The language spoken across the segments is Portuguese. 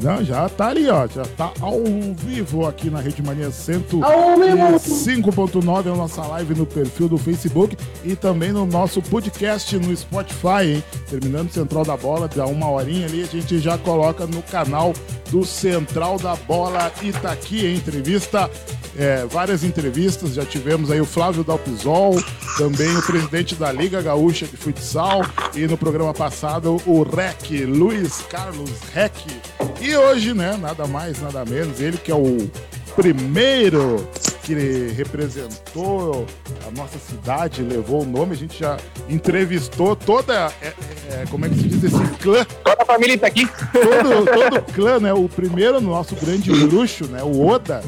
Não, já tá ali, ó. Já tá ao vivo aqui na Rede Mania 105.9 é a nossa live no perfil do Facebook e também no nosso podcast no Spotify, hein? Terminando Central da Bola, dá uma horinha ali, a gente já coloca no canal do Central da Bola Itaqui, hein? Entrevista, é, várias entrevistas, já tivemos aí o Flávio Dalpisol, também o presidente da Liga Gaúcha de Futsal e no programa passado o REC, Luiz Carlos REC. E hoje, né, nada mais, nada menos, ele que é o primeiro que representou a nossa cidade, levou o nome, a gente já entrevistou toda, é, é, como é que se diz esse clã? Toda a família está aqui. Todo, todo clã, né, o primeiro no nosso grande bruxo, né, o Oda,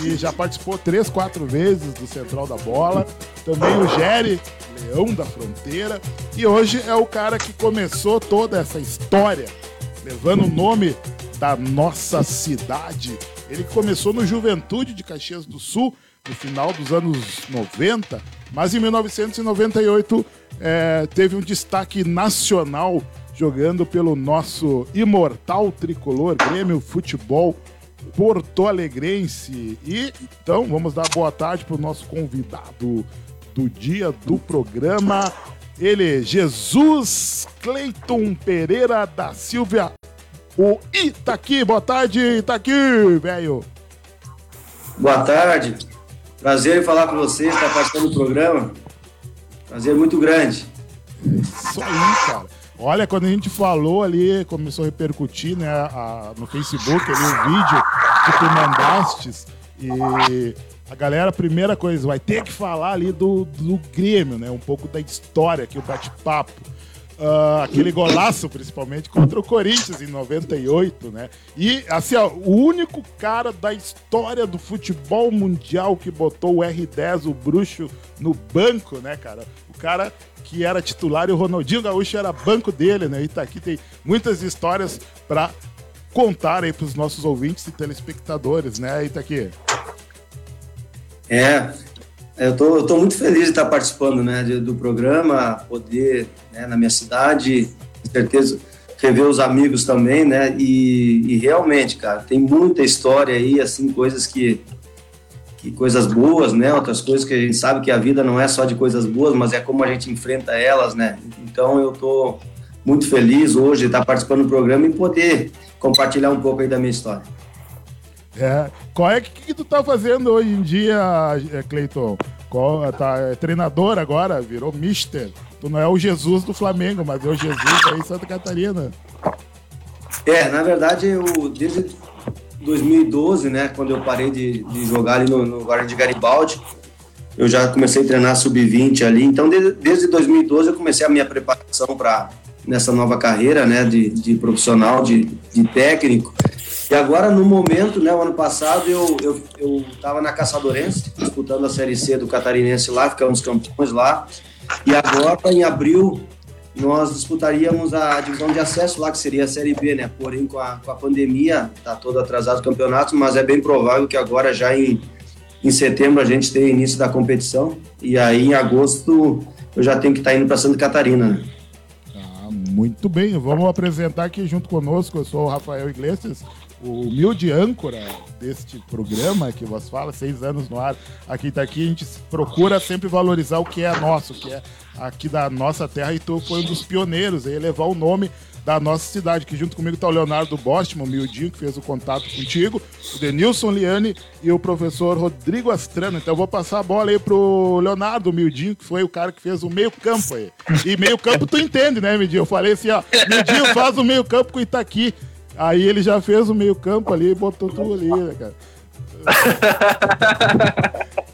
que já participou três, quatro vezes do Central da Bola, também o Jerry, Leão da Fronteira, e hoje é o cara que começou toda essa história, levando o nome da nossa cidade. Ele começou no Juventude de Caxias do Sul, no final dos anos 90, mas em 1998 é, teve um destaque nacional jogando pelo nosso imortal tricolor Grêmio Futebol Porto Alegrense. E então vamos dar boa tarde para o nosso convidado do dia do programa. Ele, Jesus Cleiton Pereira da Silva o Itaqui. Boa tarde, Itaqui, velho. Boa tarde. Prazer em falar com você, estar participando do programa. Prazer muito grande. Isso aí, cara. Olha, quando a gente falou ali, começou a repercutir né, a, no Facebook ali o vídeo que tu mandastes e a galera, primeira coisa, vai ter que falar ali do, do Grêmio, né? Um pouco da história aqui, o bate-papo. Uh, aquele golaço, principalmente, contra o Corinthians em 98, né? E, assim, ó, o único cara da história do futebol mundial que botou o R10, o bruxo, no banco, né, cara? O cara que era titular e o Ronaldinho Gaúcho era banco dele, né? E tá aqui, tem muitas histórias para contar aí pros nossos ouvintes e telespectadores, né, Itaqui? É, eu tô, eu tô muito feliz de estar participando né, do programa, poder, né, na minha cidade, com certeza, rever os amigos também, né? E, e, realmente, cara, tem muita história aí, assim, coisas que, que. coisas boas, né? Outras coisas que a gente sabe que a vida não é só de coisas boas, mas é como a gente enfrenta elas, né? Então eu tô muito feliz hoje de estar participando do programa e poder compartilhar um pouco aí da minha história. É. Qual é que, que tu tá fazendo hoje em dia, é, Cleiton? Qual, tá, é treinador agora, virou mister. Tu não é o Jesus do Flamengo, mas é o Jesus aí em Santa Catarina. É, na verdade, eu desde 2012, né, quando eu parei de, de jogar ali no, no de Garibaldi, eu já comecei a treinar sub-20 ali. Então, desde, desde 2012 eu comecei a minha preparação para nessa nova carreira, né, de, de profissional, de, de técnico. E agora, no momento, né, o ano passado, eu, eu, eu tava na Caçadorense, disputando a Série C do Catarinense lá, ficamos campeões lá. E agora, em abril, nós disputaríamos a divisão de acesso lá, que seria a Série B, né? Porém, com a, com a pandemia, tá todo atrasado o campeonato, mas é bem provável que agora, já em, em setembro, a gente tenha início da competição. E aí, em agosto, eu já tenho que estar tá indo para Santa Catarina, né? Muito bem, vamos apresentar aqui junto conosco. Eu sou o Rafael Iglesias, o humilde âncora deste programa que vos fala, seis anos no ar, aqui tá aqui, a gente procura sempre valorizar o que é nosso, o que é aqui da nossa terra, e tu foi um dos pioneiros aí, levar o nome da nossa cidade, que junto comigo tá o Leonardo Bostman, o miudinho, que fez o contato contigo, o Denilson Liane e o professor Rodrigo Astrano. Então eu vou passar a bola aí pro Leonardo, o miudinho, que foi o cara que fez o meio campo aí. E meio campo tu entende, né, Midinho? Eu falei assim, ó, Midinho faz o meio campo com o Itaqui. Aí ele já fez o meio campo ali e botou tudo ali, né, cara?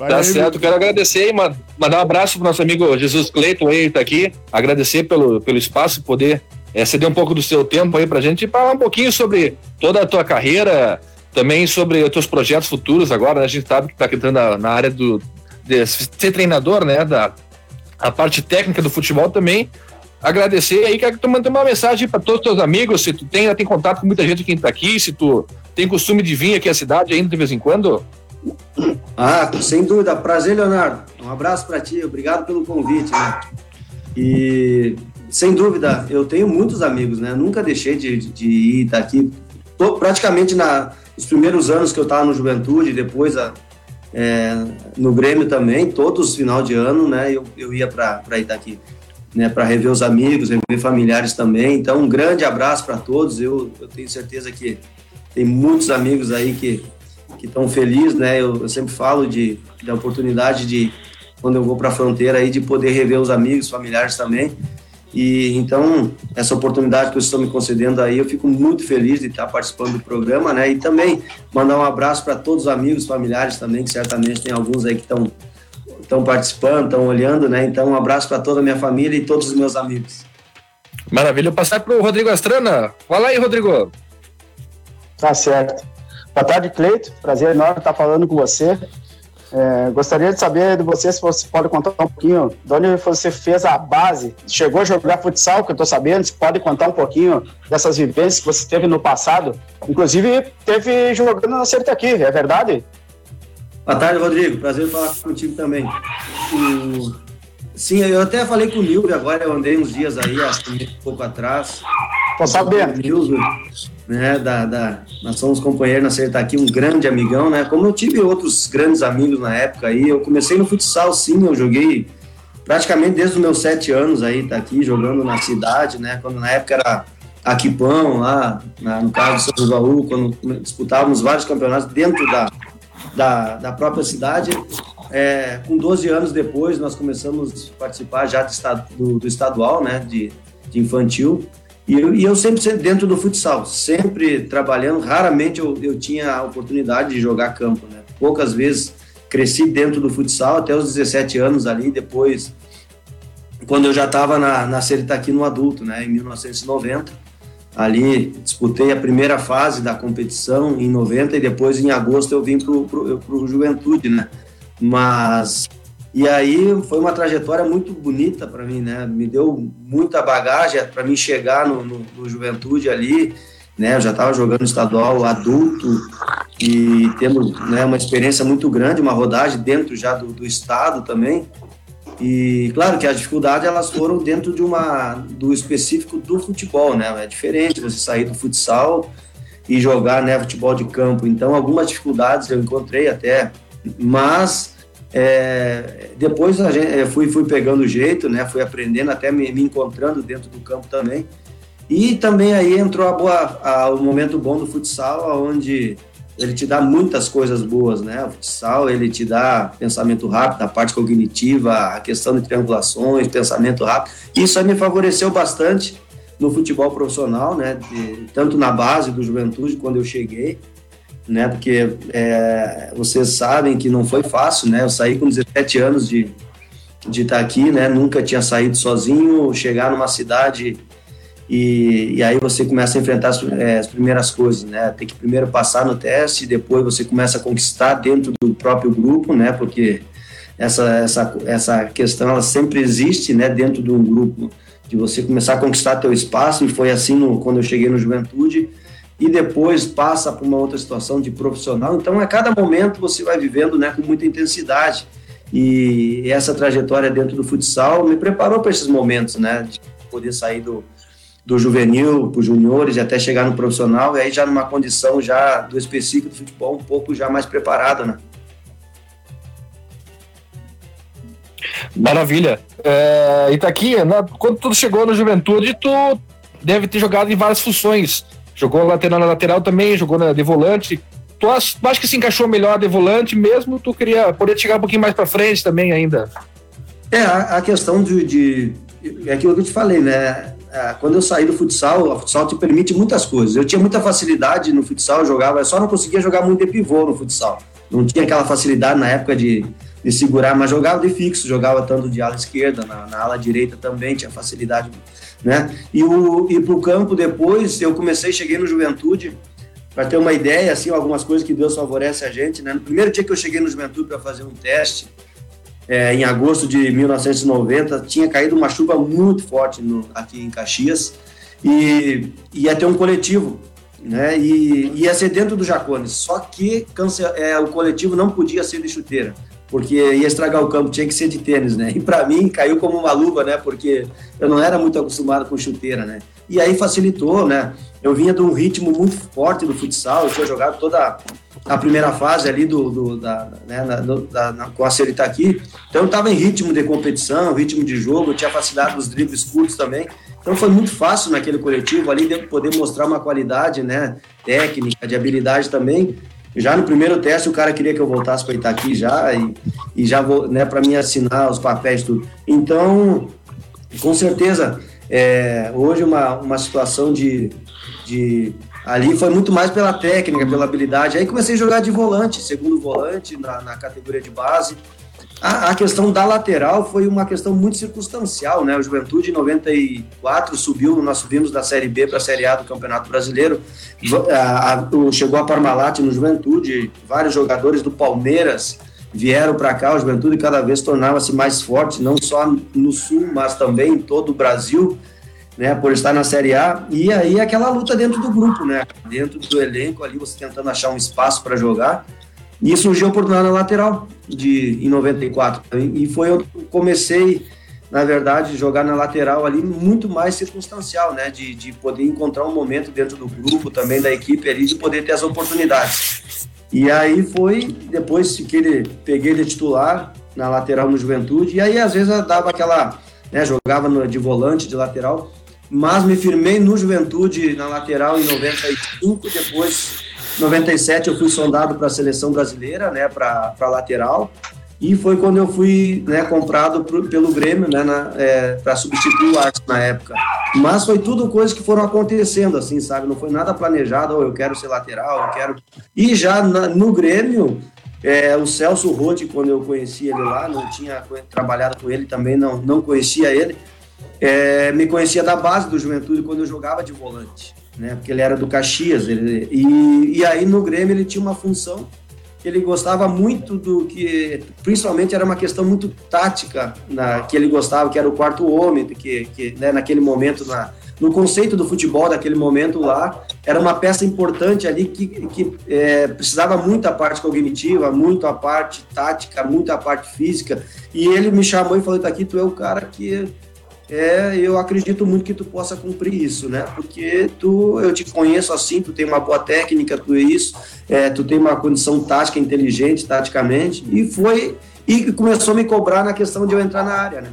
Vai tá aí, certo, quero agradecer e mandar um abraço pro nosso amigo Jesus Cleiton aí, tá aqui. Agradecer pelo, pelo espaço, poder é, ceder um pouco do seu tempo aí pra gente e falar um pouquinho sobre toda a tua carreira, também sobre os teus projetos futuros agora, né? A gente sabe que tá entrando na, na área do de ser treinador, né? Da a parte técnica do futebol também agradecer aí, quero que tu mande uma mensagem para todos os teus amigos, se tu tem, tem contato com muita gente que está aqui, se tu tem costume de vir aqui à cidade ainda de vez em quando. Ah, sem dúvida. Prazer, Leonardo. Um abraço para ti, obrigado pelo convite. Né? E sem dúvida, eu tenho muitos amigos, né? Nunca deixei de, de ir estar tá. Tô praticamente na, nos primeiros anos que eu estava no Juventude, depois a, é, no Grêmio também, todos os final de ano, né? Eu, eu ia para Itaqui, né? Para rever os amigos, rever familiares também. Então, um grande abraço para todos. Eu, eu tenho certeza que tem muitos amigos aí que que estão felizes, né? Eu, eu, sempre falo de da oportunidade de quando eu vou para a fronteira aí de poder rever os amigos, familiares também. E então, essa oportunidade que vocês estão me concedendo aí, eu fico muito feliz de estar participando do programa, né? E também mandar um abraço para todos os amigos, familiares também, que certamente tem alguns aí que estão estão participando, estão olhando, né? Então, um abraço para toda a minha família e todos os meus amigos. Maravilha. Eu passar para o Rodrigo Astrana. Fala aí, Rodrigo. Tá certo. Boa tarde, Cleito. Prazer enorme estar falando com você. É, gostaria de saber de você se você pode contar um pouquinho de onde você fez a base, chegou a jogar futsal, que eu estou sabendo, se pode contar um pouquinho dessas vivências que você teve no passado. Inclusive, teve jogando na Certa aqui, é verdade? Boa tarde, Rodrigo. Prazer falar contigo também. O... Sim, eu até falei com o Nilvio agora, eu andei uns dias aí, um pouco atrás. Tô sabendo. Nilvio, né, da, da, nós somos companheiros na Certa aqui, um grande amigão, né? Como eu tive outros grandes amigos na época aí, eu comecei no futsal, sim, eu joguei praticamente desde os meus sete anos aí, tá aqui jogando na cidade, né? Quando na época era Aquipão, lá, na, no caso do São João, quando disputávamos vários campeonatos dentro da, da, da própria cidade. É, com 12 anos depois, nós começamos a participar já do, do, do estadual, né, de, de infantil. E eu, e eu sempre, sempre dentro do futsal, sempre trabalhando. Raramente eu, eu tinha a oportunidade de jogar campo, né? Poucas vezes cresci dentro do futsal até os 17 anos ali. Depois, quando eu já estava na, na aqui no adulto, né? Em 1990. Ali disputei a primeira fase da competição em 90 e depois em agosto eu vim para o Juventude, né? Mas e aí foi uma trajetória muito bonita para mim, né? Me deu muita bagagem para mim chegar no, no, no, Juventude ali, né? Eu já estava jogando estadual adulto e temos né, uma experiência muito grande, uma rodagem dentro já do, do estado também. E claro que as dificuldades elas foram dentro de uma do específico do futebol, né? É diferente você sair do futsal e jogar, né, futebol de campo. Então algumas dificuldades eu encontrei até, mas é, depois gente, eu fui, fui pegando o jeito, né? Fui aprendendo, até me, me, encontrando dentro do campo também. E também aí entrou a boa, a, o momento bom do futsal, onde ele te dá muitas coisas boas, né? O futsal, ele te dá pensamento rápido, a parte cognitiva, a questão de triangulações, pensamento rápido. Isso aí me favoreceu bastante no futebol profissional, né? De, tanto na base do Juventude, quando eu cheguei, né? Porque é, vocês sabem que não foi fácil, né? Eu saí com 17 anos de, de estar aqui, né? Nunca tinha saído sozinho, chegar numa cidade e, e aí você começa a enfrentar as, é, as, primeiras coisas, né? Tem que primeiro passar no teste, depois você começa a conquistar dentro do próprio grupo, né? Porque essa, essa, essa questão ela sempre existe, né? Dentro de um grupo de você começar a conquistar teu espaço e foi assim no, quando eu cheguei no Juventude e depois passa para uma outra situação de profissional. Então, a cada momento você vai vivendo né, com muita intensidade. E essa trajetória dentro do futsal me preparou para esses momentos, né? De poder sair do, do juvenil para os juniores e até chegar no profissional, e aí já numa condição já do específico do futebol um pouco já mais preparada, né? Maravilha. É, e tá aqui, né, quando tu chegou no Juventude, tu deve ter jogado em várias funções Jogou lateral na lateral também, jogou na de volante. Tu acha, que se encaixou melhor de volante mesmo? Tu queria poder chegar um pouquinho mais para frente também ainda? É, a, a questão de, de, É aquilo que eu te falei, né? É, quando eu saí do futsal, o futsal te permite muitas coisas. Eu tinha muita facilidade no futsal, eu jogava, só não conseguia jogar muito de pivô no futsal. Não tinha aquela facilidade na época de, de segurar, mas jogava de fixo, jogava tanto de ala esquerda, na, na ala direita também, tinha facilidade né? E o e para o campo depois eu comecei, cheguei no Juventude para ter uma ideia, assim, algumas coisas que Deus favorece a gente, né? No primeiro dia que eu cheguei no Juventude para fazer um teste, é, em agosto de 1990, tinha caído uma chuva muito forte no, aqui em Caxias e ia ter um coletivo, né? E ia ser dentro do Jacones, só que cance, é, o coletivo não podia ser de chuteira porque ia estragar o campo, tinha que ser de tênis, né? E para mim caiu como uma luva, né? Porque eu não era muito acostumado com chuteira, né? E aí facilitou, né? Eu vinha de um ritmo muito forte do futsal, eu tinha jogado toda a primeira fase ali do, do da, né, na, do, da, na, com a Serita aqui, então eu estava em ritmo de competição, ritmo de jogo, eu tinha facilidade nos dribles curtos também, então foi muito fácil naquele coletivo ali de poder mostrar uma qualidade, né, técnica, de habilidade também, já no primeiro teste o cara queria que eu voltasse para Itaqui já e, e já vou, né, para mim assinar os papéis tudo. Então, com certeza, é, hoje uma, uma situação de, de ali foi muito mais pela técnica, pela habilidade. Aí comecei a jogar de volante, segundo volante na, na categoria de base. A, a, questão da lateral foi uma questão muito circunstancial, né? O Juventude em 94 subiu, nós subimos da Série B para a Série A do Campeonato Brasileiro. A, a, chegou a Parmalat no Juventude, vários jogadores do Palmeiras vieram para cá, o Juventude cada vez tornava-se mais forte, não só no Sul, mas também em todo o Brasil, né? Por estar na Série A. E aí aquela luta dentro do grupo, né? Dentro do elenco ali, você tentando achar um espaço para jogar. E surgiu a oportunidade na lateral de, em 94. E foi eu comecei, na verdade, jogar na lateral ali muito mais circunstancial, né? De, de poder encontrar um momento dentro do grupo, também da equipe ali, de poder ter as oportunidades. E aí foi, depois fiquei, peguei de titular na lateral no Juventude, e aí às vezes eu dava aquela, né, jogava no, de volante, de lateral, mas me firmei no Juventude na lateral em 95, depois 97 eu fui sondado para a seleção brasileira, né, para lateral, e foi quando eu fui né, comprado pro, pelo Grêmio, né, é, para substituir o Arce na época. Mas foi tudo coisas que foram acontecendo, assim, sabe? Não foi nada planejado, oh, eu quero ser lateral, eu quero. E já na, no Grêmio, é, o Celso Rotti, quando eu conheci ele lá, não tinha trabalhado com ele também, não, não conhecia ele. É, me conhecia da base do Juventude quando eu jogava de volante né? Porque ele era do Caxias. Ele, e, e aí no Grêmio ele tinha uma função que ele gostava muito do que, principalmente era uma questão muito tática na, que ele gostava, que era o quarto homem, que, que né, naquele momento, na, no conceito do futebol daquele momento lá, era uma peça importante ali que, que é, precisava muito a parte cognitiva, muito a parte tática, muito a parte física, e ele me chamou e falou, tá aqui, tu é o cara que é, eu acredito muito que tu possa cumprir isso, né? Porque tu, eu te conheço assim, tu tem uma boa técnica, tu é isso, é, tu tem uma condição tática inteligente, taticamente, e foi e começou a me cobrar na questão de eu entrar na área, né?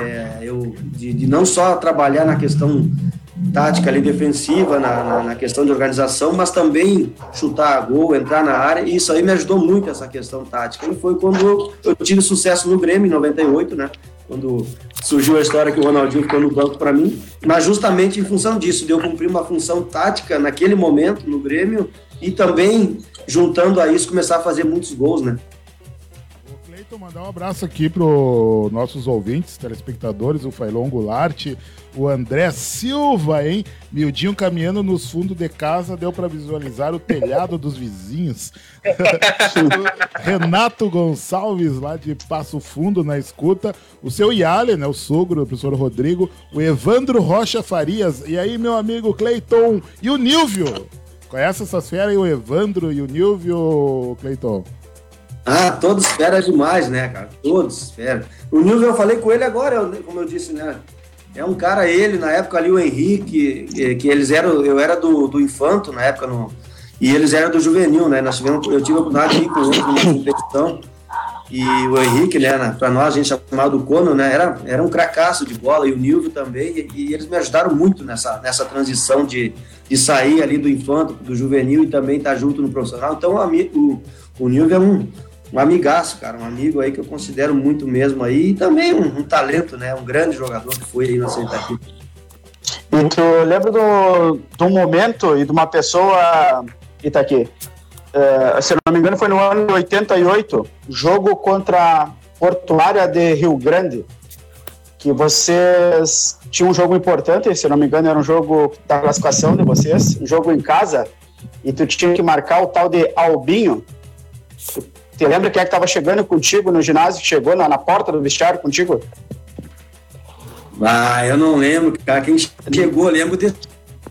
É, eu de, de, não só trabalhar na questão tática ali defensiva, na, na, na, questão de organização, mas também chutar a gol, entrar na área, e isso aí me ajudou muito essa questão tática. E foi quando eu tive sucesso no Grêmio em 98, né? quando surgiu a história que o Ronaldinho ficou no banco para mim, mas justamente em função disso, de eu cumprir uma função tática naquele momento no Grêmio e também, juntando a isso, começar a fazer muitos gols, né? Cleiton, mandar um abraço aqui para nossos ouvintes, telespectadores, o Failon Goulart, o André Silva, hein? Mildinho caminhando nos fundos de casa, deu para visualizar o telhado dos vizinhos. Renato Gonçalves, lá de Passo Fundo, na escuta. O seu Yale, né? O sogro, o professor Rodrigo. O Evandro Rocha Farias. E aí, meu amigo Cleiton. E o Nilvio. Conhece essas feras aí, o Evandro e o Nilvio, Cleiton? Ah, todos feras demais, né, cara? Todos feras. O Nilvio, eu falei com ele agora, como eu disse, né? É um cara, ele, na época ali, o Henrique, que, que eles eram, eu era do, do Infanto na época, no, e eles eram do Juvenil, né? Nós tivemos, eu tive a oportunidade de ir com eles numa competição, e o Henrique, né, para nós, a gente chamava do Cono, né, era, era um cracaço de bola, e o Nilvio também, e, e, eles me ajudaram muito nessa, nessa transição de, de sair ali do infanto, do juvenil, e também estar tá junto no profissional. Então, o, o Nilvio é um, um amigaço, cara, um amigo aí que eu considero muito mesmo aí, e também um, um talento, né, um grande jogador que foi aí na Santa Cruz. E tu lembra do, do momento e de uma pessoa, Itaqui, é, se não me engano foi no ano de 88, jogo contra Portuária de Rio Grande, que vocês tinham um jogo importante, se não me engano era um jogo da classificação de vocês, um jogo em casa, e tu tinha que marcar o tal de Albinho, você lembra quem é que estava chegando contigo no ginásio, que chegou na, na porta do vestiário contigo? Ah, eu não lembro, cara. Quem chegou, lembro desse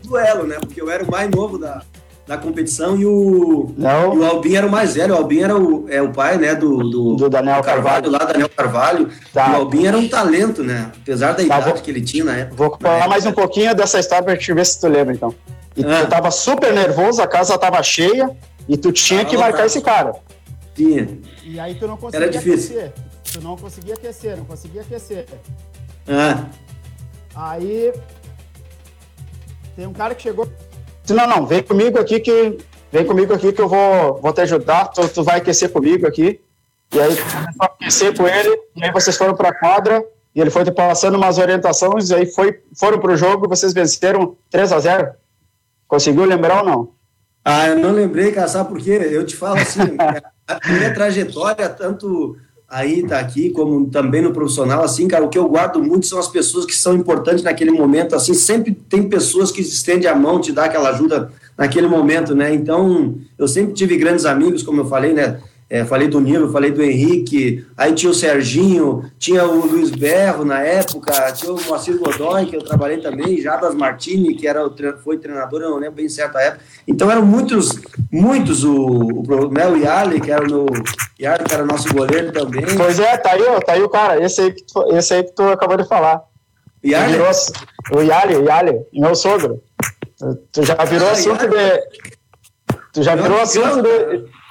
duelo, né? Porque eu era o mais novo da, da competição e o, Não. e o Albin era o mais velho. O Albin era o, é, o pai, né, do, do, Do Daniel Carvalho. lá, Daniel Carvalho. Tá. E o Albin era um talento, né? Apesar da Tá, idade vou- que ele tinha na época. Vou falar mais um pouquinho dessa história pra te ver se tu lembra, então. E Ah. tu tava super nervoso, a casa tava cheia, e tu tinha Tava que marcar esse cara. Tinha. E aí tu não conseguia Era difícil. aquecer. Tu não conseguia aquecer, não conseguia aquecer. Ah, Aí tem um cara que chegou. Não, não, vem comigo aqui que. Vem comigo aqui que eu vou, vou te ajudar, tu, tu vai aquecer comigo aqui. E aí começou a aquecer com ele, e aí vocês foram pra quadra, e ele foi te passando umas orientações, e aí foi, foram pro jogo e vocês venceram 3 a 0 Conseguiu lembrar ou não? Ah, eu não lembrei, cara, sabe por quê? Eu te falo assim, a minha trajetória, tanto aí tá aqui, como também no profissional, assim, cara, o que eu guardo muito são as pessoas que são importantes naquele momento, assim, sempre tem pessoas que estendem a mão, te dá aquela ajuda naquele momento, né? Então, eu sempre tive grandes amigos, como eu falei, né? É, falei do Nilo, falei do Henrique, aí tinha o Serginho, tinha o Luiz Berro na época, tinha o Moacir Godoy, que eu trabalhei também, Jabas Martini, que era foi treinador, eu não lembro bem certo a época. Então eram muitos, muitos, o, o, né, o Yali, que era o meu, Yali, que era nosso goleiro também. Pois é, tá aí, tá aí o cara, esse aí que tu, esse aí que tu acabou de falar. Yali? Virou, o Yali, o Yali, meu sogro. Tu, já virou Ah, assunto Yali. de. Tu já virou assunto de.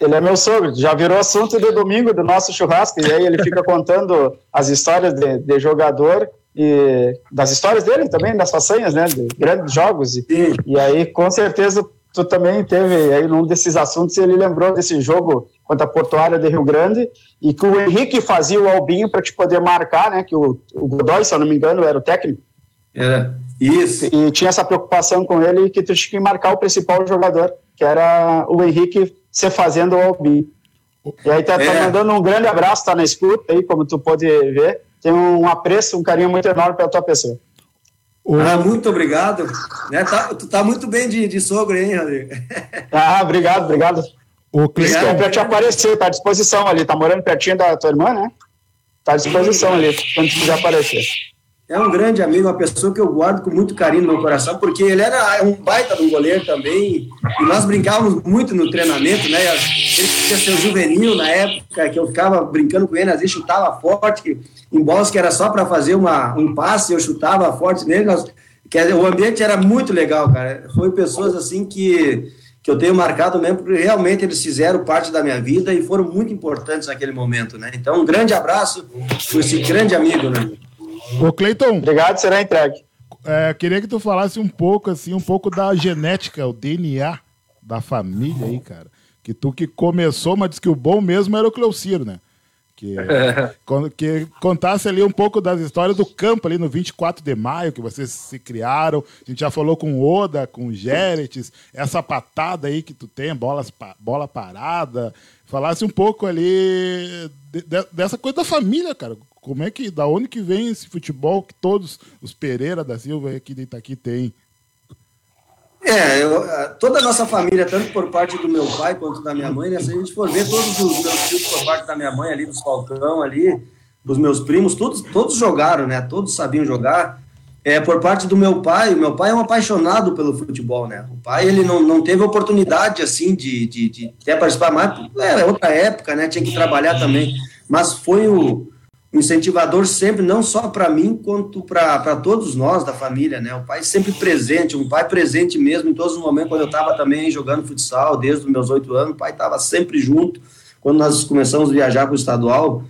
Ele é meu sogro, já virou assunto de domingo do nosso churrasco, e aí ele fica contando as histórias de, de jogador e das histórias dele também, das façanhas, né? De grandes jogos. E, e aí, com certeza, tu também teve aí num desses assuntos, ele lembrou desse jogo contra a Portuária de Rio Grande, e que o Henrique fazia o albinho para te poder marcar, né? Que o, o Godoy, se eu não me engano, era o técnico. Era. Isso. E tinha essa preocupação com ele que tu tinha que marcar o principal jogador, que era o Henrique se fazendo o albinho. E aí tá, tá É. mandando um grande abraço, tá na escuta aí, como tu pode ver. Tem um apreço, um carinho muito enorme pela tua pessoa. Ah, muito obrigado. Né, tá, tu tá muito bem de, de sogro, hein, Rodrigo? Ah, obrigado, obrigado. Isso Cleiton, é pra te aparecer, tá à disposição ali. Tá morando pertinho da tua irmã, né? Tá à disposição ali, quando tu quiser aparecer. É um grande amigo, uma pessoa que eu guardo com muito carinho no meu coração, porque ele era um baita de um goleiro também, e nós brincávamos muito no treinamento, né? Ele tinha seu juvenil na época, que eu ficava brincando com ele, às vezes chutava forte, que, em bolas que era só para fazer uma, um passe, eu chutava forte nele, nós, que era- o ambiente era muito legal, cara. Foi pessoas assim que, que eu tenho marcado mesmo, porque realmente eles fizeram parte da minha vida e foram muito importantes naquele momento, né? Então, um grande abraço por esse grande amigo, né? Ô Cleiton, Obrigado, será entregue. é, queria que tu falasse um pouco, assim, um pouco da genética, o DNA da família aí, cara. Que tu que começou, mas disse que o bom mesmo era o Cleuciro, né? Que, que contasse ali um pouco das histórias do campo ali no 24 de maio, que vocês se criaram. A gente já falou com o Oda, com o Géretes, essa patada aí que tu tem, bolas, bola parada. Falasse um pouco ali de- de- dessa coisa da família, cara. Como é que, da onde que vem esse futebol que todos os Pereira da Silva aqui de Itaqui têm? É, eu, toda a nossa família, tanto por parte do meu pai quanto da minha mãe, né? Se a gente for ver todos os meus filhos por parte da minha mãe ali, dos Falcão ali, dos meus primos, todos, todos jogaram, né? Todos sabiam jogar. É, por parte do meu pai, meu pai é um apaixonado pelo futebol, né? O pai, ele não, não teve oportunidade, assim, de, de, de até participar mais, era outra época, né? Tinha que trabalhar também, mas foi o, incentivador sempre, não só para mim, quanto para todos nós da família, né? O pai sempre presente, um pai presente mesmo em todos os momentos, quando eu estava também jogando futsal, desde os meus oito anos, o pai estava sempre junto. Quando nós começamos a viajar para o estadual,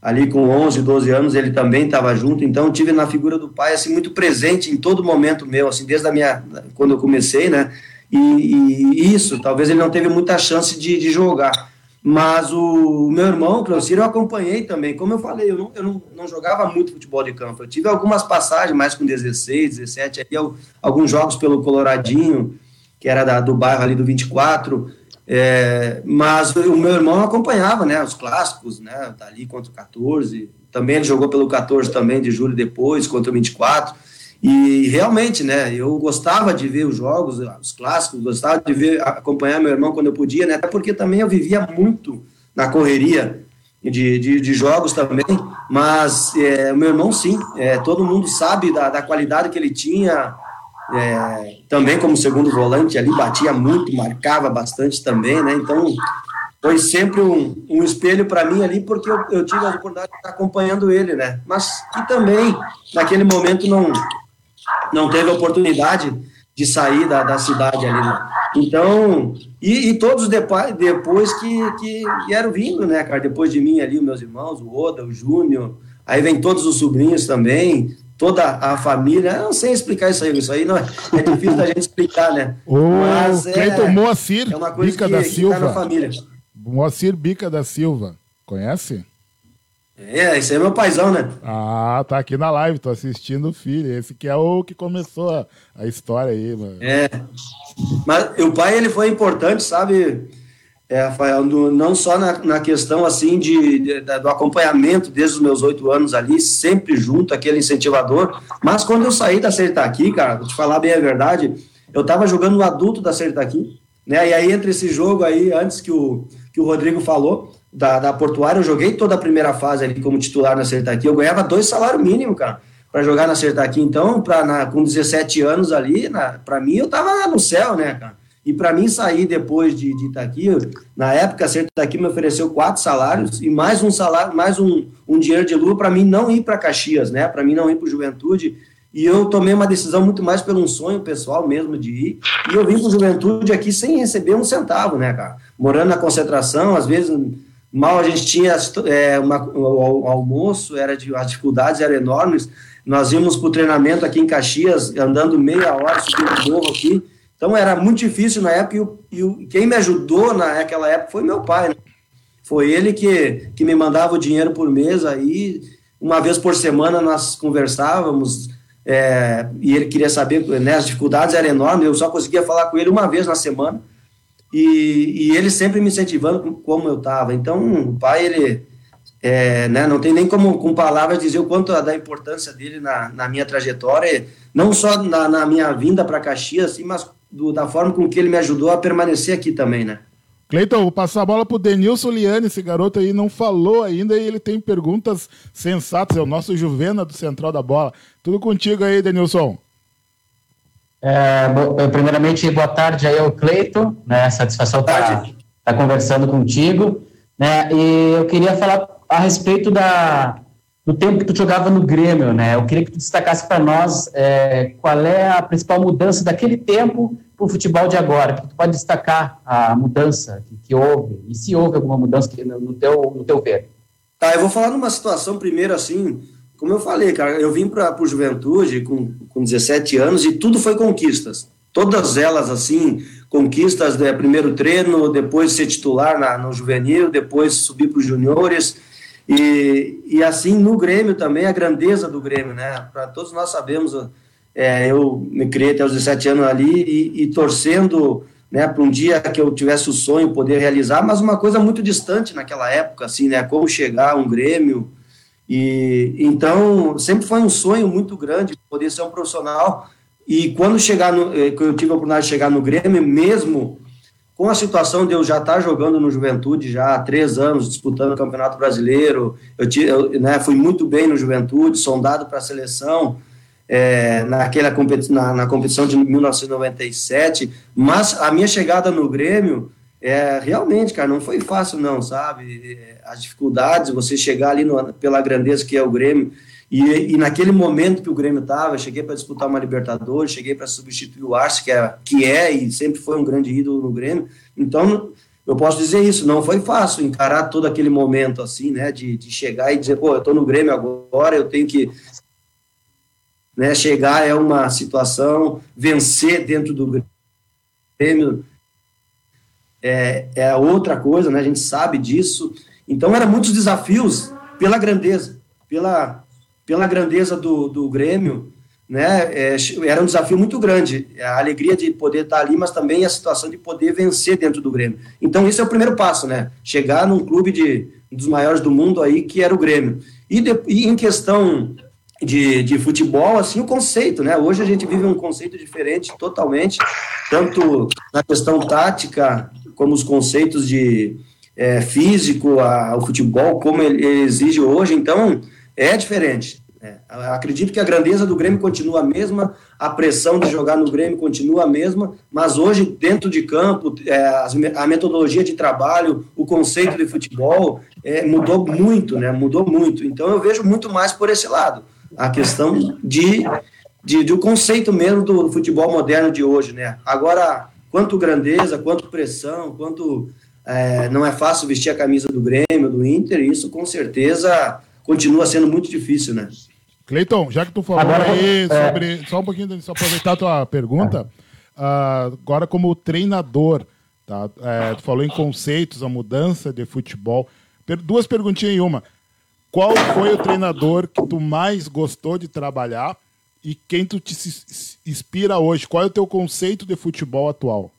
ali com 11, 12 anos, ele também estava junto, então tive na figura do pai, assim, muito presente em todo momento meu, assim, desde a minha, quando eu comecei, né? E, e isso, talvez ele não teve muita chance de, de jogar. Mas o, meu irmão, o Cleocir, eu acompanhei também. Como eu falei, eu, não, eu não, não jogava muito futebol de campo. Eu tive algumas passagens, mais com 16, 17, aí, eu- alguns jogos pelo Coloradinho, que era da- do bairro ali do 24. é, mas o meu irmão acompanhava, né? Os clássicos, né? Dali contra o 14. Também ele jogou pelo 14 também, de julho depois, contra o 24. E realmente, né, eu gostava de ver os jogos, os clássicos, gostava de ver, acompanhar meu irmão quando eu podia, né, até porque também eu vivia muito na correria de, de, de jogos também, mas é, meu irmão sim, é, todo mundo sabe da, da qualidade que ele tinha, é, também como segundo volante ali, batia muito, marcava bastante também, né? Então, foi sempre um, um espelho para mim ali, porque eu, eu, tive a oportunidade de estar acompanhando ele, né? Mas que também, naquele momento, não, não teve oportunidade de sair da, da cidade ali, né? Então, e, e todos depois, depois que, que vieram vindo, né, cara? Depois de mim ali, os meus irmãos, o Oda, o Júnior, aí vem todos os sobrinhos também, toda a família. Eu não sei explicar isso aí, isso aí não é, é difícil da gente explicar, né? O Mas Cleiton é, Moacir é uma coisa Bica que, da Silva. Tá na família. Moacir Bica da Silva, conhece? É, esse é meu paizão, né? Ah, tá aqui na live, tô assistindo o filho. Esse que é o que começou a, a história aí, mano. É. Mas o pai, ele foi importante, sabe, é, Rafael, não só na, na questão, assim, de, de, do acompanhamento desde os meus oito anos ali, sempre junto, aquele incentivador, mas quando eu saí da Sertaqui, cara, vou te falar bem a verdade, eu tava jogando no adulto da Sertaqui, né, e aí entre esse jogo aí, antes que o, que o Rodrigo falou, da, da Portuária, eu joguei toda a primeira fase ali como titular na Sertaqui, eu ganhava dois salários mínimos, cara, para jogar na Sertaqui. Então, pra, na, com 17 anos ali, para mim, eu tava no céu, né, cara? E para mim sair depois de, de na época a Sertaqui me ofereceu quatro salários e mais um salário, mais um, um dinheiro de lua para mim não ir para Caxias, né? Para mim não ir para Juventude. E eu tomei uma decisão muito mais pelo um sonho pessoal mesmo de ir. E eu vim para Juventude aqui sem receber um centavo, né, cara? Morando na concentração, às vezes Mal a gente tinha é, uma, o, almoço, era de, as dificuldades eram enormes. Nós íamos para o treinamento aqui em Caxias, andando meia hora subindo o morro aqui. Então era muito difícil na época. E, o, e o, quem me ajudou naquela época foi meu pai. Né? Foi ele que, que me mandava o dinheiro por mês. Aí, uma vez por semana, nós conversávamos. É, e ele queria saber, né, as dificuldades eram enormes. Eu só conseguia falar com ele uma vez na semana e, e ele sempre me incentivando como eu estava. Então, o pai, ele é, né, não tem nem como com palavras dizer o quanto da importância dele na, na minha trajetória, não só na, na minha vinda para Caxias, assim, mas do, da forma com que ele me ajudou a permanecer aqui também, né? Cleiton, vou passar a bola pro Denilson Liane, esse garoto aí não falou ainda e ele tem perguntas sensatas, é o nosso Juvena do Central da Bola. Tudo contigo aí, Denilson. É, primeiramente, boa tarde aí ao Cleito, né? Satisfação estar tá, tá conversando contigo, né? E eu queria falar a respeito da, do tempo que tu jogava no Grêmio, né? Eu queria que tu destacasse para nós é, qual é a principal mudança daquele tempo para o futebol de agora. Que tu pode destacar a mudança que, que houve e se houve alguma mudança que, no, teu no teu ver. Tá, eu vou falar numa situação primeiro assim como eu falei, cara, eu vim para o Juventude com, com 17 anos e tudo foi conquistas. Todas elas, assim, conquistas, né, primeiro treino, depois ser titular na, no juvenil, depois subir para os juniores. E, e assim, no Grêmio também, a grandeza do Grêmio, né? Para todos nós sabemos, é, eu me criei até os 17 anos ali e, e torcendo né, para um dia que eu tivesse o sonho poder realizar, mas uma coisa muito distante naquela época, assim, né? Como chegar a um Grêmio, e então sempre foi um sonho muito grande poder ser um profissional. E quando chegar no, eh, eu tive a oportunidade de chegar no Grêmio, mesmo com a situação de eu já estar jogando no Juventude já há três anos, disputando o Campeonato Brasileiro, eu, eu né, fui muito bem no Juventude, sondado para a seleção é, naquela competi na, na competição de 1997, mas a minha chegada no Grêmio é, realmente, cara, não foi fácil, não, sabe? É, as dificuldades, você chegar ali no, pela grandeza que é o Grêmio, e, e naquele momento que o Grêmio estava, cheguei para disputar uma Libertadores, cheguei para substituir o Arce, que é, que é e sempre foi um grande ídolo no Grêmio. Então, eu posso dizer isso, não foi fácil encarar todo aquele momento assim, né, de, de chegar e dizer, pô, eu estou no Grêmio agora, eu tenho que né, chegar é uma situação, vencer dentro do Grêmio é, é outra coisa, né? A gente sabe disso. Então, eram muitos desafios pela grandeza, pela, pela grandeza do, do Grêmio, né? É, era um desafio muito grande. A alegria de poder estar ali, mas também a situação de poder vencer dentro do Grêmio. Então, isso é o primeiro passo, né? Chegar num clube de, dos maiores do mundo aí, que era o Grêmio. E, de, e em questão de, de futebol, assim, o conceito, né? Hoje a gente vive um conceito diferente totalmente, tanto na questão tática, como os conceitos de é, físico, a, o futebol, como ele, exige hoje, então é diferente. É, acredito que a grandeza do Grêmio continua a mesma, a pressão de jogar no Grêmio continua a mesma, mas hoje, dentro de campo, é, a metodologia de trabalho, o conceito de futebol é, mudou muito, né? Mudou muito. Então eu vejo muito mais por esse lado. A questão de, de, de o conceito mesmo do futebol moderno de hoje, né? Agora, quanto grandeza, quanto pressão, quanto é, não é fácil vestir a camisa do Grêmio, do Inter, isso com certeza continua sendo muito difícil, né? Cleiton, já que tu falou agora, aí é... sobre. Só um pouquinho, só aproveitar a tua pergunta. Uh, agora, como treinador, tá? É, tu falou em conceitos, a mudança de futebol. Per duas perguntinhas em uma. Qual foi o treinador que tu mais gostou de trabalhar e quem tu te inspira hoje? Qual é o teu conceito de futebol atual?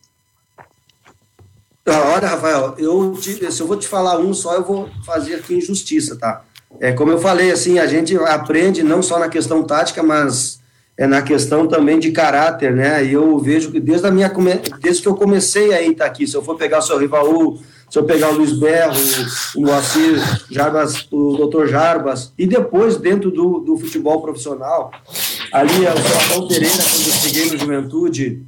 Olha, Rafael, eu te, se eu vou te falar um só, eu vou fazer aqui injustiça, tá? É, como eu falei, assim, a gente aprende não só na questão tática, mas é na questão também de caráter, né? E eu vejo que desde a minha desde que eu comecei a estar aqui, se eu for pegar o seu Rivaú, se eu pegar o Luiz Berro, o Moacir, Jarbas, o Dr. Jarbas, e depois dentro do, do futebol profissional, ali o Rafael Pereira, quando eu cheguei no Juventude,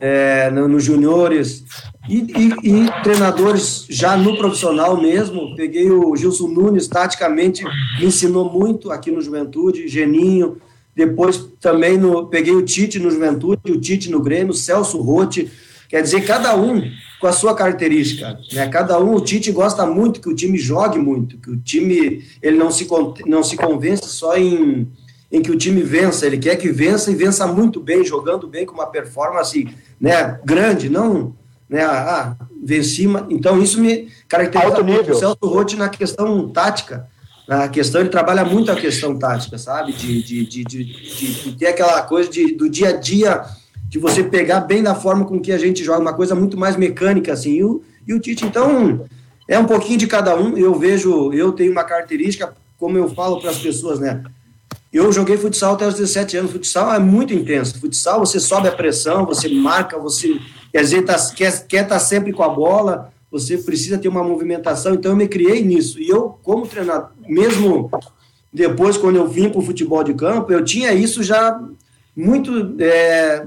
é, nos no juniores, e, e, e, treinadores já no profissional mesmo, peguei o Gilson Nunes, taticamente me ensinou muito aqui no Juventude, Geninho, depois também no, peguei o Tite no Juventude, o Tite no Grêmio, Celso Rotti, quer dizer, cada um com a sua característica, né? Cada um, o Tite gosta muito que o time jogue muito, que o time ele não se não se convence só em em que o time vença, ele quer que vença e vença muito bem, jogando bem com uma performance, né, grande, não né? Ah, venci, então isso me caracteriza Alto muito nível. o Celso Rotti na questão tática. Na questão, ele trabalha muito a questão tática, sabe? De, de, de, de, de ter aquela coisa de, do dia a dia, de você pegar bem da forma com que a gente joga, uma coisa muito mais mecânica, assim. E o, e o Tite, então, é um pouquinho de cada um. Eu vejo, eu tenho uma característica, como eu falo para as pessoas, né? Eu joguei futsal até os 17 anos. Futsal é muito intenso. Futsal, você sobe a pressão, você marca, você quer tá, quer, quer estar tá sempre com a bola, você precisa ter uma movimentação, então eu me criei nisso. E eu, como treinador, mesmo depois, quando eu vim para o futebol de campo, eu tinha isso já muito é,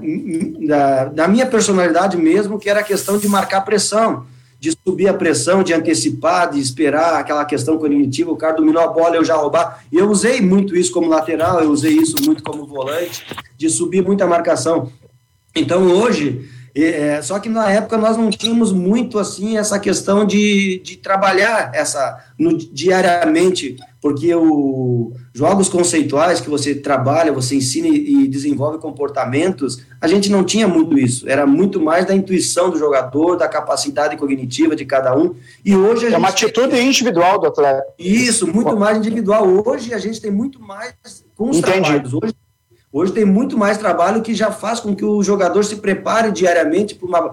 da, da, minha personalidade mesmo, que era a questão de marcar pressão, de subir a pressão, de antecipar, de esperar aquela questão cognitiva, o cara dominou a bola, eu já roubar. E eu usei muito isso como lateral, eu usei isso muito como volante, de subir muita marcação. Então hoje é, só que na época nós não tínhamos muito assim essa questão de, de trabalhar essa no, diariamente, porque os jogos conceituais que você trabalha, você ensina e desenvolve comportamentos, a gente não tinha muito isso. Era muito mais da intuição do jogador, da capacidade cognitiva de cada um. E hoje é uma atitude tem... individual do atleta. Isso, muito mais individual. Hoje a gente tem muito mais com os Entendi. trabalhos. Hoje Hoje tem muito mais trabalho que já faz com que o jogador se prepare diariamente para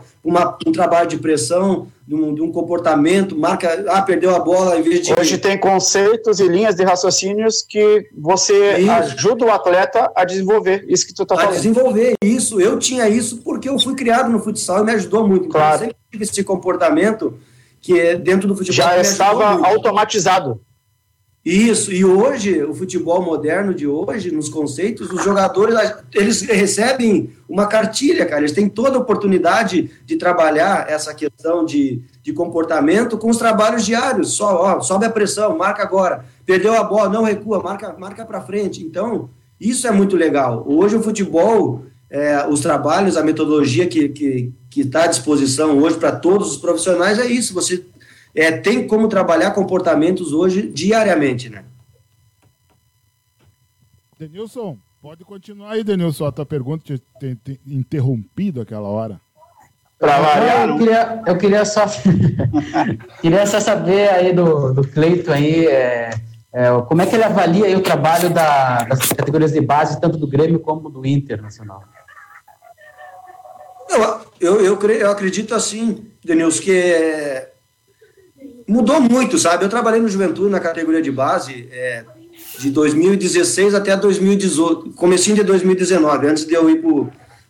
um trabalho de pressão, de um, de um, comportamento, marca, ah, perdeu a bola em vez de. Hoje tem conceitos e linhas de raciocínios que você isso. ajuda o atleta a desenvolver. Isso que tu está falando. A desenvolver isso. Eu tinha isso porque eu fui criado no futsal e me ajudou muito. Então, claro. eu sempre tive esse comportamento que é dentro do futebol. Já estava automatizado. Isso, e hoje, o futebol moderno de hoje, nos conceitos, os jogadores, eles recebem uma cartilha, cara, eles têm toda a oportunidade de trabalhar essa questão de, de comportamento com os trabalhos diários, só, ó, sobe a pressão, marca agora, perdeu a bola, não recua, marca, marca para frente, então, isso é muito legal. Hoje o futebol, é, os trabalhos, a metodologia que está que, que tá à disposição hoje para todos os profissionais é isso, você é, tem como trabalhar comportamentos hoje diariamente, né? Denilson, pode continuar aí, Denilson, a tua pergunta tinha te, te, interrompido aquela hora. eu, queria, eu queria só queria só saber aí do, do Cleito aí é, é, como é que ele avalia aí o trabalho da, das categorias de base, tanto do Grêmio como do Internacional. Eu, eu, eu, eu acredito assim, Denilson, que é, mudou muito, sabe? Eu trabalhei no Juventude na categoria de base é, de 2016 até 2018, comecinho de 2019, antes de eu ir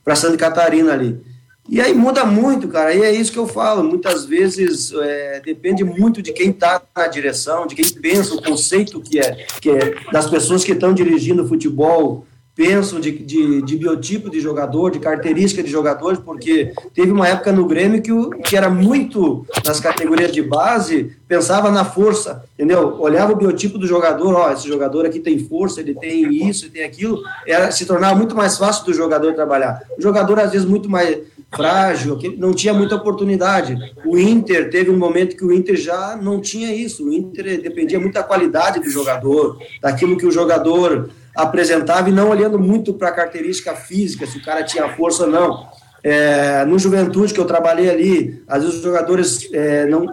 para Santa Catarina ali. E aí muda muito, cara, e é isso que eu falo. Muitas vezes é, depende muito de quem está na direção, de quem pensa o conceito que é, que é das pessoas que estão dirigindo o futebol, pensam de, de, de, biotipo de jogador, de característica de jogadores, porque teve uma época no Grêmio que, o, que era muito nas categorias de base, pensava na força, entendeu? Olhava o biotipo do jogador, ó, esse jogador aqui tem força, ele tem isso, ele tem aquilo, era, se tornava muito mais fácil do jogador trabalhar. O jogador, às vezes, muito mais frágil, que não tinha muita oportunidade. O Inter teve um momento que o Inter já não tinha isso. O Inter dependia muito da qualidade do jogador, daquilo que o jogador apresentava e não olhando muito para a característica física, se o cara tinha força ou não. É, no Juventude, que eu trabalhei ali, às vezes os jogadores é, não,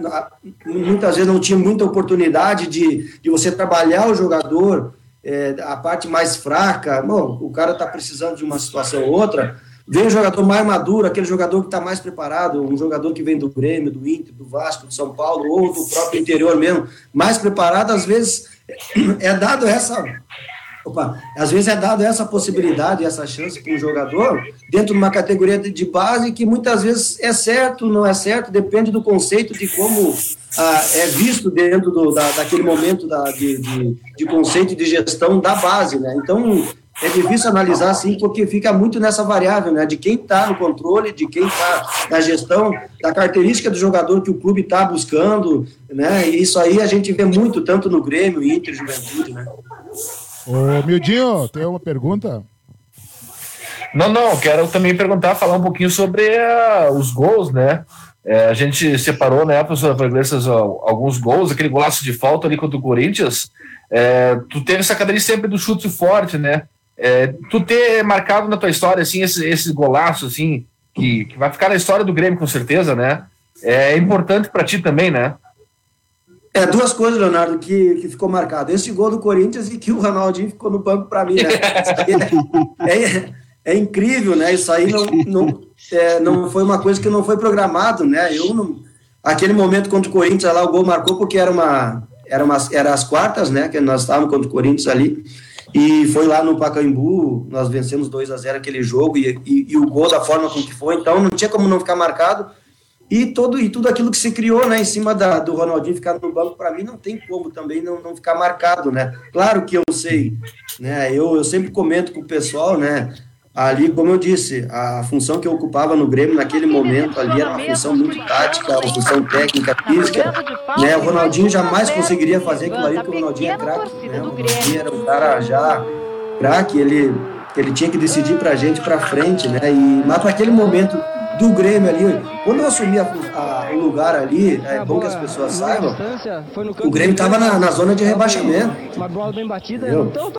muitas vezes não tinham muita oportunidade de, de você trabalhar o jogador, é, a parte mais fraca. Bom, o cara está precisando de uma situação ou outra, Vem um jogador mais maduro, aquele jogador que está mais preparado, um jogador que vem do Grêmio, do Inter, do Vasco, do São Paulo, ou do próprio interior mesmo, mais preparado, às vezes é dado essa. Opa, às vezes é dado essa possibilidade, essa chance para um jogador dentro de uma categoria de base que muitas vezes é certo, não é certo, depende do conceito de como ah, é visto dentro do, da, daquele momento da, de, de, de conceito de gestão da base, né? Então, é difícil analisar assim, porque fica muito nessa variável, né? De quem está no controle, de quem está na gestão, da característica do jogador que o clube está buscando, né? E isso aí a gente vê muito, tanto no Grêmio, Inter, Juventude, né? Ô, Mildinho, tem uma pergunta? Não, não, quero também perguntar, falar um pouquinho sobre uh, os gols, né? É, a gente separou, né, professor alguns gols, aquele golaço de falta ali contra o Corinthians. É, tu teve essa cadeira sempre do chute forte, né? É, tu ter marcado na tua história, assim, esse, esse golaço, assim, que, que vai ficar na história do Grêmio, com certeza, né? É importante para ti também, né? É, duas coisas, Leonardo, que, que ficou marcado. Esse gol do Corinthians e que o Ronaldinho ficou no banco para mim, né? É, é, é, incrível, né? Isso aí não, não, é, não foi uma coisa que não foi programado, né? Eu não... Aquele momento contra o Corinthians lá, o gol marcou porque era uma... Era, uma, era as quartas, né? Que nós estávamos contra o Corinthians ali. E foi lá no Pacaembu, nós vencemos 2 a 0 aquele jogo e, e, e, o gol da forma com que foi, então não tinha como não ficar marcado. E, todo, e tudo aquilo que se criou né, em cima da, do Ronaldinho ficar no banco, para mim não tem como também não, não ficar marcado. Né? Claro que eu sei, né, eu, eu sempre comento com o pessoal, né, ali, como eu disse, a função que eu ocupava no Grêmio naquele momento ali era uma função muito tática, uma função técnica, física, né, o Ronaldinho jamais conseguiria fazer aquilo ali, porque o Ronaldinho é craque, né, o Ronaldinho era um cara já craque, ele, ele tinha que decidir pra gente pra frente, né, e, mas para aquele momento do Grêmio ali. Quando eu assumi o lugar ali, é bom que as pessoas saibam, o Grêmio estava na, na, zona de rebaixamento. Uma bola bem batida.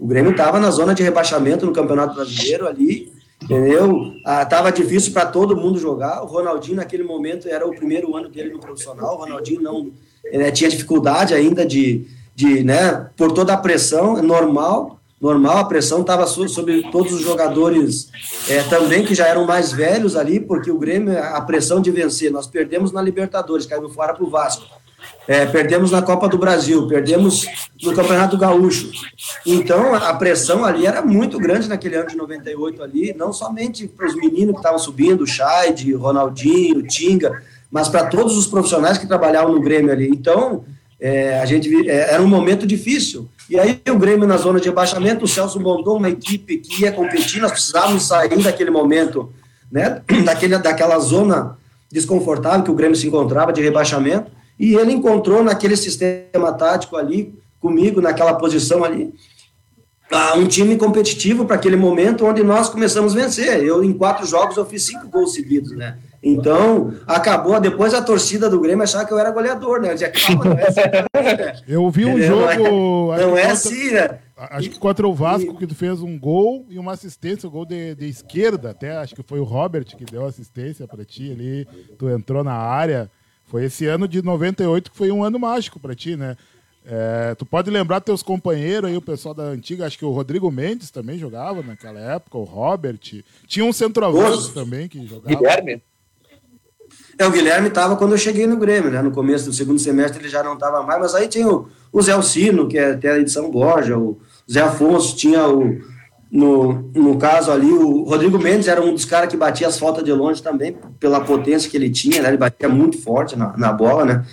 O Grêmio estava na zona de rebaixamento no Campeonato Brasileiro ali, entendeu? Ah, tava difícil para todo mundo jogar. O Ronaldinho naquele momento era o primeiro ano dele no profissional. O Ronaldinho não né, tinha dificuldade ainda de, de, né, por toda a pressão, é normal normal, a pressão estava sobre todos os jogadores é, também que já eram mais velhos ali, porque o Grêmio, a pressão de vencer, nós perdemos na Libertadores, caímos fora para o Vasco, é, perdemos na Copa do Brasil, perdemos no Campeonato Gaúcho. Então, a pressão ali era muito grande naquele ano de 98 ali, não somente para os meninos que estavam subindo, o Scheid, Ronaldinho, Tinga, mas para todos os profissionais que trabalhavam no Grêmio ali. Então, é, a gente é, era um momento difícil. E aí o Grêmio na zona de rebaixamento, o Celso montou uma equipe que ia competir, nós precisávamos sair daquele momento, né, daquele, daquela zona desconfortável que o Grêmio se encontrava de rebaixamento, e ele encontrou naquele sistema tático ali, comigo, naquela posição ali, ah, um time competitivo para aquele momento onde nós começamos a vencer. Eu, em quatro jogos, eu fiz cinco gols seguidos, né? Então, acabou, depois a torcida do Grêmio achava que eu era goleador, né? Eu dizia, calma, não é assim, né? Eu vi um jogo. Não é, não é assim, né? Acho que contra o Vasco, que tu fez um gol e uma assistência, o um gol de, de esquerda, até acho que foi o Robert que deu assistência para ti ali. Tu entrou na área. Foi esse ano de 98 que foi um ano mágico para ti, né? É, tu pode lembrar teus companheiros aí, o pessoal da antiga, acho que o Rodrigo Mendes também jogava naquela época, o Robert. Tinha um centroavante também que jogava. Guilherme? É, o Guilherme estava quando eu cheguei no Grêmio, né? No começo do segundo semestre ele já não estava mais, mas aí tinha o, o Zé Alcino, que é até de São Borja, o Zé Afonso, tinha o, no, no caso ali, o Rodrigo Mendes era um dos caras que batia as faltas de longe também, pela potência que ele tinha, né? Ele batia muito forte na, na bola, né?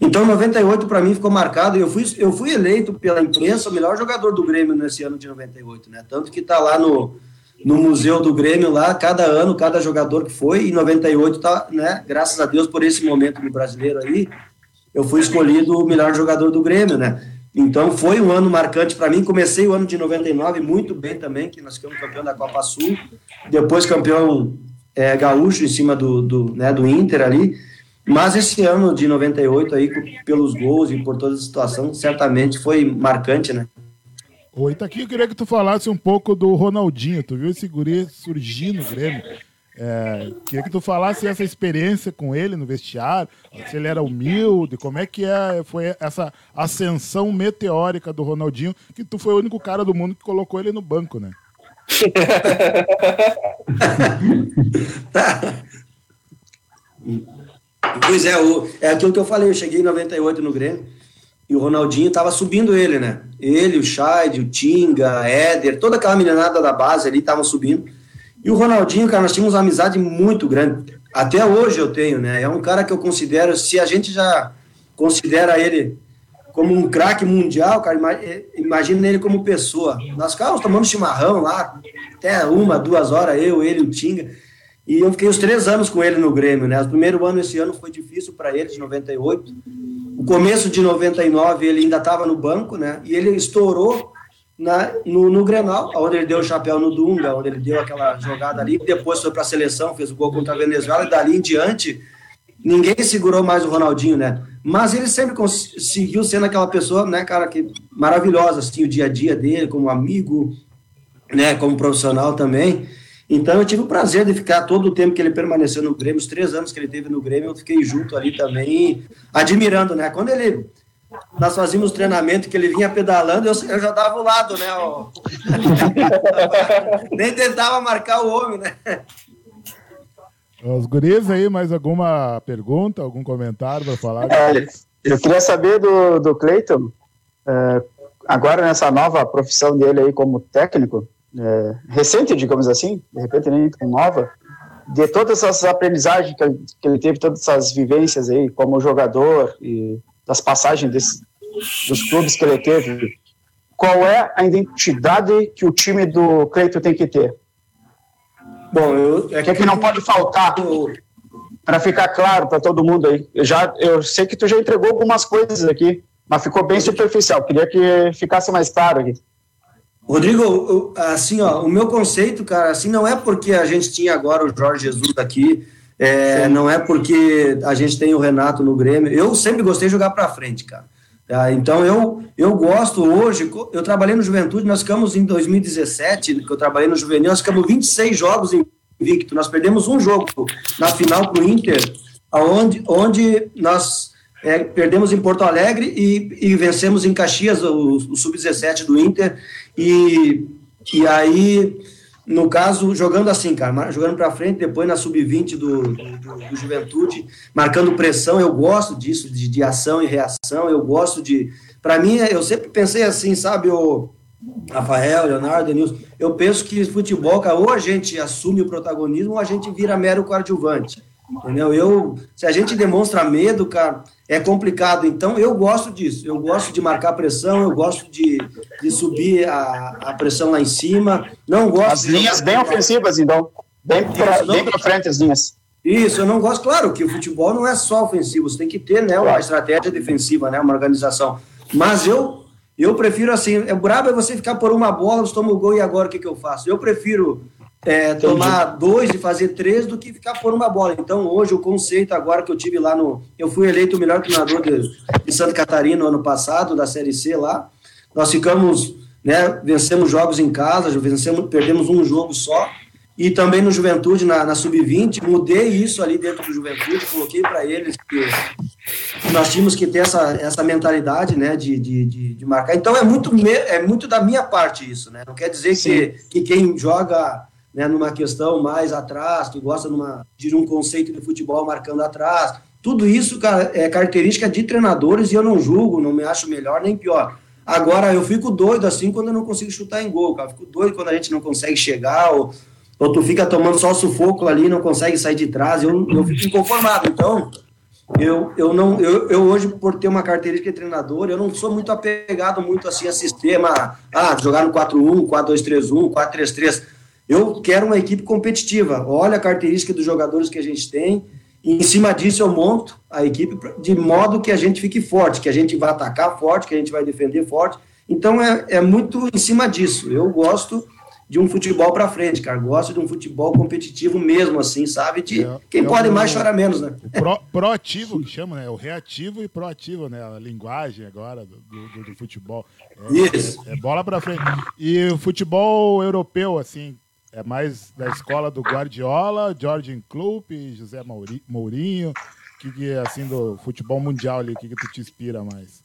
Então, 98 para mim ficou marcado. Eu fui, eu fui eleito pela imprensa o melhor jogador do Grêmio nesse ano de 98, né? Tanto que tá lá no, no museu do Grêmio lá, cada ano, cada jogador que foi, e 98 tá, né? Graças a Deus por esse momento no brasileiro aí, eu fui escolhido o melhor jogador do Grêmio, né? Então foi um ano marcante para mim. Comecei o ano de 99 muito bem também, que nós ficamos campeão da Copa Sul, depois campeão é, gaúcho em cima do, do, né, do Inter ali. Mas esse ano de 98 aí, pelos gols e por toda a situação, certamente foi marcante, né? Oi, tá aqui, eu queria que tu falasse um pouco do Ronaldinho. Tu viu esse guri surgir no Grêmio? É, queria que tu falasse essa experiência com ele no vestiário, se ele era humilde, como é que é, foi essa ascensão meteórica do Ronaldinho, que tu foi o único cara do mundo que colocou ele no banco, né? Pois é, o, é aquilo que eu falei, eu cheguei em 98 no Grêmio e o Ronaldinho tava subindo ele, né? Ele, o Scheid, o Tinga, Éder, toda aquela meninada da base ali estavam subindo. E o Ronaldinho, cara, nós tínhamos uma amizade muito grande. Até hoje eu tenho, né? É um cara que eu considero, se a gente já considera ele como um craque mundial, cara, eh, imagina ele como pessoa. Nós ficávamos tomando chimarrão lá, até uma, duas horas, eu, ele, o Tinga. E eu fiquei os três anos com ele no Grêmio, né? O primeiro ano esse ano foi difícil para ele, de 98. O começo de 99 ele ainda estava no banco, né? E ele estourou na, no, no Grenal, onde ele deu o chapéu no Dunga, onde ele deu aquela jogada ali, depois foi para a seleção, fez o gol contra a Venezuela, e dali em diante, ninguém segurou mais o Ronaldinho, né? Mas ele sempre conseguiu sendo aquela pessoa, né, cara, que maravilhosa, assim, o dia a dia dele, como amigo, né, como profissional também. Então eu tive o prazer de ficar todo o tempo que ele permaneceu no Grêmio, os três anos que ele teve no Grêmio, eu fiquei junto ali também, admirando, né? Quando ele nós fazíamos treinamento que ele vinha pedalando, eu, eu já dava o lado, né? Ó. Nem tentava marcar o homem, né? Os guris aí, mais alguma pergunta, algum comentário para falar? É, eu queria saber do, do Cleiton, é, agora nessa nova profissão dele aí como técnico, é, recente, digamos assim, de repente nem tão nova, de todas essas aprendizagens que ele, que ele teve, todas essas vivências aí como jogador e das passagens desse, dos clubes que ele teve, qual é a identidade que o time do Cleito tem que ter? Bom, eu, é que, que não pode faltar para ficar claro para todo mundo aí. Eu, já, eu sei que tu já entregou algumas coisas aqui, mas ficou bem superficial. Queria que ficasse mais claro aqui. Rodrigo, assim, ó, o meu conceito, cara, assim, não é porque a gente tinha agora o Jorge Jesus aqui, é, não é porque a gente tem o Renato no Grêmio. Eu sempre gostei de jogar para frente, cara. Tá? Então eu, eu gosto hoje. Eu trabalhei no Juventude, nós ficamos em 2017, que eu trabalhei no Juvenil, nós ficamos 26 jogos invicto. Nós perdemos um jogo na final para o Inter, onde, onde nós é, perdemos em Porto Alegre e, e vencemos em Caxias o, o Sub-17 do Inter. E, e aí no caso, jogando assim, cara, jogando para frente, depois na sub-20 do, do, do, Juventude, marcando pressão, eu gosto disso, de, de ação e reação, eu gosto de. Para mim, eu sempre pensei assim, sabe, o Rafael, Leonardo, Nilson, eu penso que futebol, cara, ou a gente assume o protagonismo ou a gente vira mero coadjuvante. Entendeu? Eu, se a gente demonstra medo, cara, é complicado. Então, eu gosto disso. Eu gosto de marcar pressão, eu gosto de, de subir a, a pressão lá em cima. Não gosto. As linhas bem ofensivas, então. Bem para frente as linhas. Isso, eu não gosto. Claro que o futebol não é só ofensivo, você tem que ter né, uma estratégia defensiva, né, uma organização. Mas eu eu prefiro assim, é brabo é você ficar por uma bola, você toma o gol e agora o que, que eu faço? Eu prefiro é, tomar dois e fazer três do que ficar por uma bola. Então, hoje, o conceito agora que eu tive lá no. Eu fui eleito o melhor treinador de, de Santa Catarina no ano passado, da Série C lá. Nós ficamos, né, vencemos jogos em casa, vencemos, perdemos um jogo só. E também no Juventude, na, na Sub-20, mudei isso ali dentro do Juventude, coloquei para eles que nós tínhamos que ter essa, essa mentalidade, né, de, de, de, de marcar. Então, é muito, é muito da minha parte isso, né? Não quer dizer que, que quem joga né, numa questão mais atrás, que gosta numa, de um conceito de futebol marcando atrás. Tudo isso, é característica de treinadores e eu não julgo, não me acho melhor nem pior. Agora, eu fico doido assim quando eu não consigo chutar em gol, cara. Fico doido quando a gente não consegue chegar, ou, ou tu fica tomando só sufoco ali, não consegue sair de trás. Eu, eu fico inconformado. Então, eu, eu não eu, eu hoje por ter uma característica de treinador eu não sou muito apegado muito assim a sistema ah jogar no 4-1 4-2-3-1 4-3-3 eu quero uma equipe competitiva olha a característica dos jogadores que a gente tem e em cima disso eu monto a equipe de modo que a gente fique forte que a gente vai atacar forte que a gente vai defender forte então é, é muito em cima disso eu gosto de um futebol para frente, cara. Gosto de um futebol competitivo mesmo, assim, sabe? De é, quem é pode o, mais chora menos, né? Pro, proativo que chama, né? O reativo e proativo, né? A linguagem agora do, do, do futebol. É, Isso. É, é bola para frente. E o futebol europeu, assim, é mais da escola do Guardiola, Jorge Klopp, José Mourinho, que, que assim do futebol mundial ali, o que, que tu te inspira mais?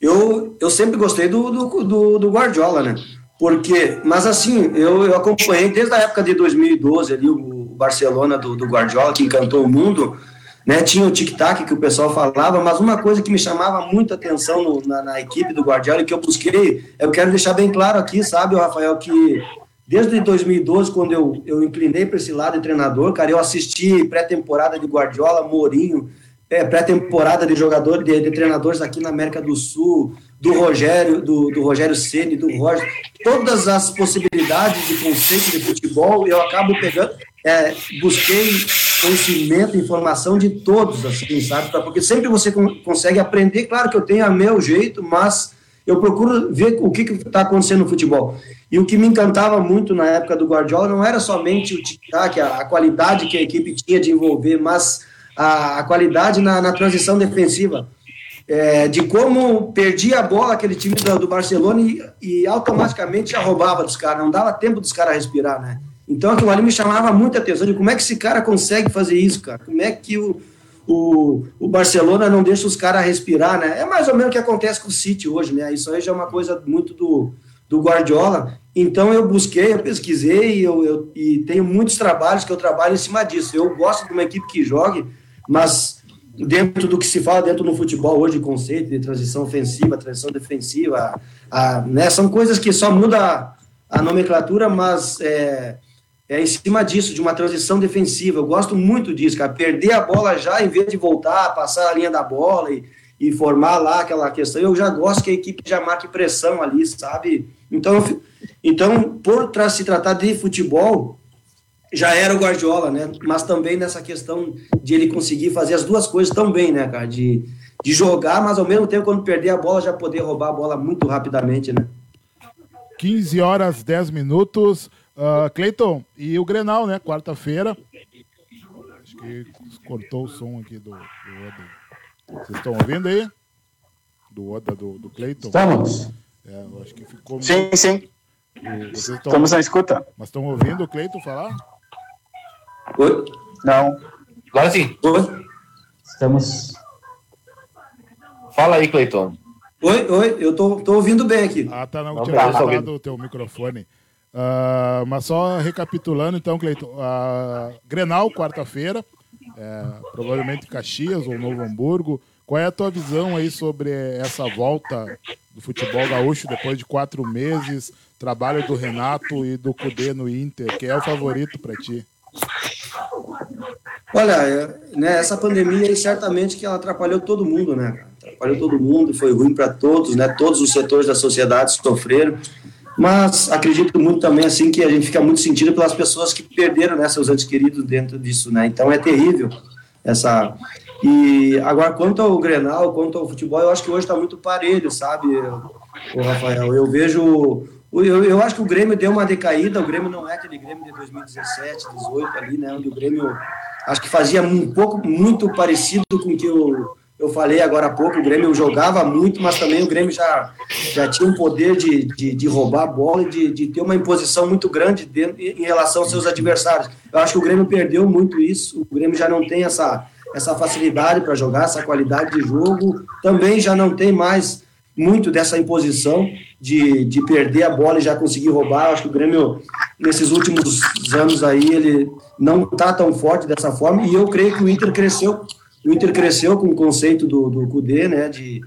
Eu, eu sempre gostei do, do, do, do Guardiola, né? Porque, mas assim, eu, eu acompanhei desde a época de 2012 ali, o, Barcelona do, do Guardiola, que encantou o mundo, né? Tinha o tic-tac que o pessoal falava, mas uma coisa que me chamava muita atenção no, na, na, equipe do Guardiola e que eu busquei, eu quero deixar bem claro aqui, sabe, Rafael, que desde 2012, quando eu, eu inclinei para esse lado de treinador, cara, eu assisti pré-temporada de Guardiola, Mourinho, é, pré-temporada de jogadores, de, de, treinadores aqui na América do Sul, do Rogério, do, do Rogério Ceni, do Roger, todas as possibilidades de conceito de futebol, eu acabo pegando, é, busquei conhecimento, informação de todos, assim, sabe? Porque sempre você consegue aprender, claro que eu tenho a meu jeito, mas eu procuro ver o que está acontecendo no futebol. E o que me encantava muito na época do Guardiola não era somente o tic-tac, a, a, qualidade que a equipe tinha de envolver, mas a, a qualidade na, na transição defensiva é, de como perdia a bola aquele time do, do Barcelona e, e, automaticamente já roubava dos caras, não dava tempo dos caras respirar, né? Então aquilo ali me chamava muita atenção de como é que esse cara consegue fazer isso, cara? Como é que o, o, o Barcelona não deixa os caras respirar, né? É mais ou menos o que acontece com o City hoje, né? Isso aí já é uma coisa muito do, do Guardiola. Então eu busquei, eu pesquisei eu, eu, e tenho muitos trabalhos que eu trabalho em cima disso. Eu gosto de uma equipe que jogue, mas dentro do que se fala dentro do futebol hoje, conceito de transição ofensiva, transição defensiva, a, né, são coisas que só muda a nomenclatura, mas é, é em cima disso, de uma transição defensiva. Eu gosto muito disso, cara. Perder a bola já, em vez de voltar, passar a linha da bola e, e formar lá aquela questão. Eu já gosto que a equipe já marque pressão ali, sabe? Então, então por se tratar de futebol, já era o Guardiola, né? Mas também nessa questão de ele conseguir fazer as duas coisas tão bem, né, cara? De, de jogar, mas ao mesmo tempo, quando perder a bola, já poder roubar a bola muito rapidamente, né? 15 horas, 10 minutos. Uh, Cleiton, e o Grenal, né? Quarta-feira. Acho que cortou o som aqui do, do Oda. Vocês estão ouvindo aí? Do Oda, do, do Cleiton? Estamos. É, acho que ficou. Sim, muito... sim. Estamos na escuta. Mas estão ouvindo o Cleiton falar? Oi? Não. Agora sim. Oi? Estamos. Fala aí, Cleiton. Oi, oi, eu tô, tô ouvindo bem aqui. Ah, tá, não, não tinha tá, o teu microfone. Uh, mas só recapitulando, então, Cleiton, uh, Grenal, quarta-feira, é, provavelmente Caxias ou Novo Hamburgo. Qual é a tua visão aí sobre essa volta do futebol gaúcho depois de quatro meses, trabalho do Renato e do Cudê no Inter? Quem é o favorito para ti? Olha, é, né, essa pandemia certamente que ela atrapalhou todo mundo, né? Atrapalhou todo mundo, foi ruim para todos, né? Todos os setores da sociedade sofreram. Mas acredito muito também assim que a gente fica muito sentido pelas pessoas que perderam né, seus entes queridos dentro disso, né? Então é terrível essa. E agora quanto ao Grenal, quanto ao futebol, eu acho que hoje está muito parelho, sabe, o Rafael. Eu vejo eu, eu acho que o Grêmio deu uma decaída, o Grêmio não é aquele Grêmio de 2017, 2018 ali, né, onde o Grêmio acho que fazia um pouco, muito parecido com o que eu, eu falei agora há pouco, o Grêmio jogava muito, mas também o Grêmio já, já tinha um poder de, de, de roubar a bola e de, de ter uma imposição muito grande dentro, em relação aos seus adversários. Eu acho que o Grêmio perdeu muito isso, o Grêmio já não tem essa, essa facilidade para jogar, essa qualidade de jogo, também já não tem mais muito dessa imposição de, de perder a bola e já conseguir roubar. Acho que o Grêmio, nesses últimos anos aí, ele não está tão forte dessa forma. E eu creio que o Inter cresceu o Inter cresceu com o conceito do, do Cudê, né, de,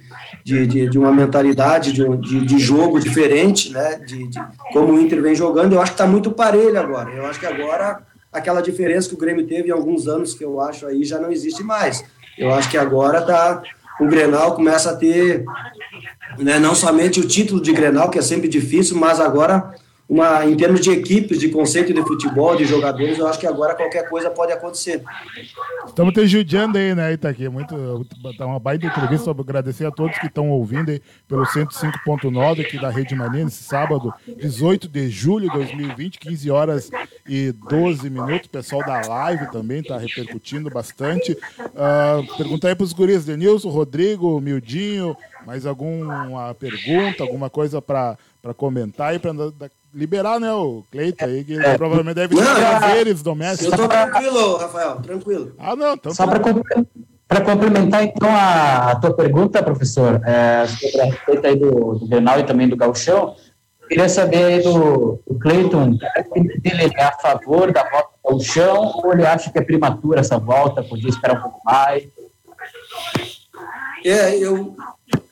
de, de, de, uma mentalidade de, de, de jogo diferente, né, de, de, como o Inter vem jogando, eu acho que está muito parelho agora, eu acho que agora aquela diferença que o Grêmio teve em alguns anos, que eu acho aí, já não existe mais, eu acho que agora tá, o Grenal começa a ter, né, não somente o título de Grenal, que é sempre difícil, mas agora uma, em termos de equipes, de conceito de futebol, de jogadores, eu acho que agora qualquer coisa pode acontecer. Estamos te judiando aí, né, Itaqui? Muito, tá uma baita entrevista. Agradecer a todos que estão ouvindo aí pelo 105.9 aqui da Rede Mania, nesse sábado, 18 de julho de 2020, 15 horas e 12 minutos. O pessoal da live também está repercutindo bastante. Uh, pergunta aí para os guris, Denilson, Rodrigo, Mildinho, mais alguma pergunta, alguma coisa para comentar e para liberar, né, o Cleiton aí, que é. provavelmente deve ter prazeres domésticos. Eu tô tranquilo, Rafael, tranquilo. Ah, não, então Só tá para complementar, então, a, a, tua pergunta, professor, é, sobre a respeito aí do, do Grenal e também do Gauchão, queria saber aí do, do Cleiton, ele é a favor da volta do Gauchão ou ele acha que é prematura essa volta, podia esperar um pouco mais? É, eu,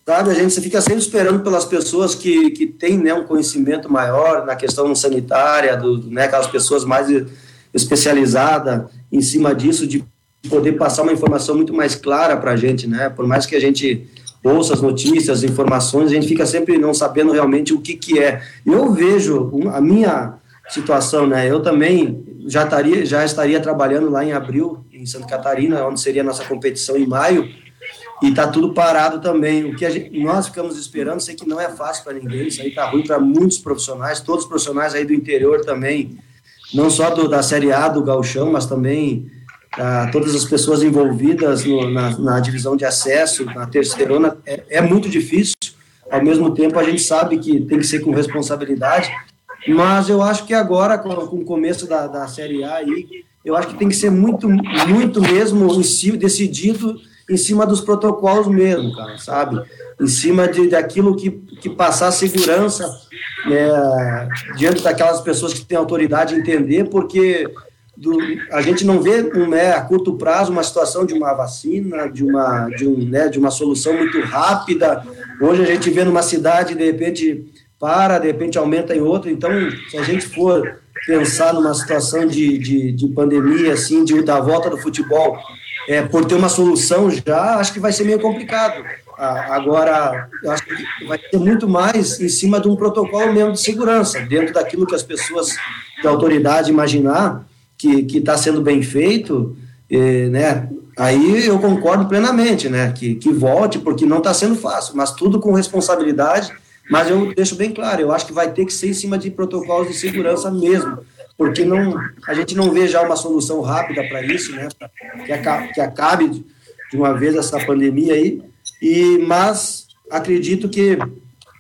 Sabe, a gente fica sempre esperando pelas pessoas que, que têm né, um conhecimento maior na questão sanitária, do, né, aquelas pessoas mais especializadas em cima disso, de poder passar uma informação muito mais clara para a gente, né? Por mais que a gente ouça as notícias, as informações, a gente fica sempre não sabendo realmente o que, que é. Eu vejo a minha situação, né? Eu também já estaria, já estaria trabalhando lá em abril, em Santa Catarina, onde seria a nossa competição em maio, e está tudo parado também. O que gente, nós ficamos esperando, sei que não é fácil para ninguém, isso aí está ruim para muitos profissionais, todos os profissionais aí do interior também, não só do, da Série A do Galchão, mas também ah, todas as pessoas envolvidas no, na, na, divisão de acesso, na terceirona, é, é muito difícil. Ao mesmo tempo, a gente sabe que tem que ser com responsabilidade, mas eu acho que agora, com, com o começo da, da Série A aí, eu acho que tem que ser muito, muito mesmo decidido em cima dos protocolos mesmo, cara, sabe? Em cima de, daquilo que, que passar segurança é, diante daquelas pessoas que têm autoridade entender, porque do, a gente não vê né, a curto prazo uma situação de uma vacina, de uma, de, um, né, de uma solução muito rápida. Hoje a gente vê numa cidade, de repente para, de repente aumenta em outra. Então, se a gente for pensar numa situação de, de, de pandemia, assim, de, da volta do futebol, é, por ter uma solução já, acho que vai ser meio complicado. Agora, acho que vai ter muito mais em cima de um protocolo mesmo de segurança, dentro daquilo que as pessoas da autoridade imaginar que está sendo bem feito, eh, né? Aí eu concordo plenamente, né? Que, que volte, porque não está sendo fácil, mas tudo com responsabilidade. Mas eu deixo bem claro, eu acho que vai ter que ser em cima de protocolos de segurança mesmo porque não, a gente não vê já uma solução rápida para isso, né? Que acabe, que acabe de uma vez essa pandemia aí. E, mas acredito que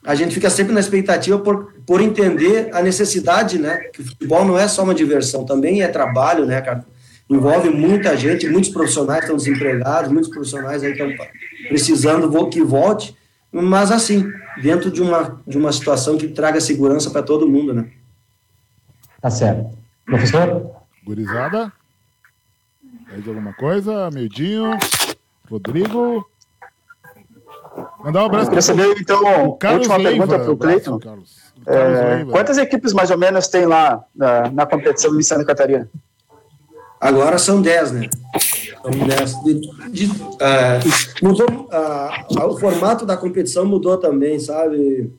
a gente fica sempre na expectativa por, por entender a necessidade, né? Que o futebol não é só uma diversão, também é trabalho, né, cara? Envolve muita gente, muitos profissionais estão desempregados, muitos profissionais aí estão precisando que volte, mas assim, dentro de uma, de uma situação que traga segurança para todo mundo, né? Tá certo. Professor? Gurizada? Mais alguma coisa? Mildinho? Rodrigo? Mandar um abraço para saber, então, o Carlos última Leiva. pergunta para o Cleiton. É, quantas equipes mais ou menos tem lá na, na competição em Santa Catarina? Agora são 10, né? São 10. De, de, uh, mudou, uh, o formato da competição mudou também, sabe,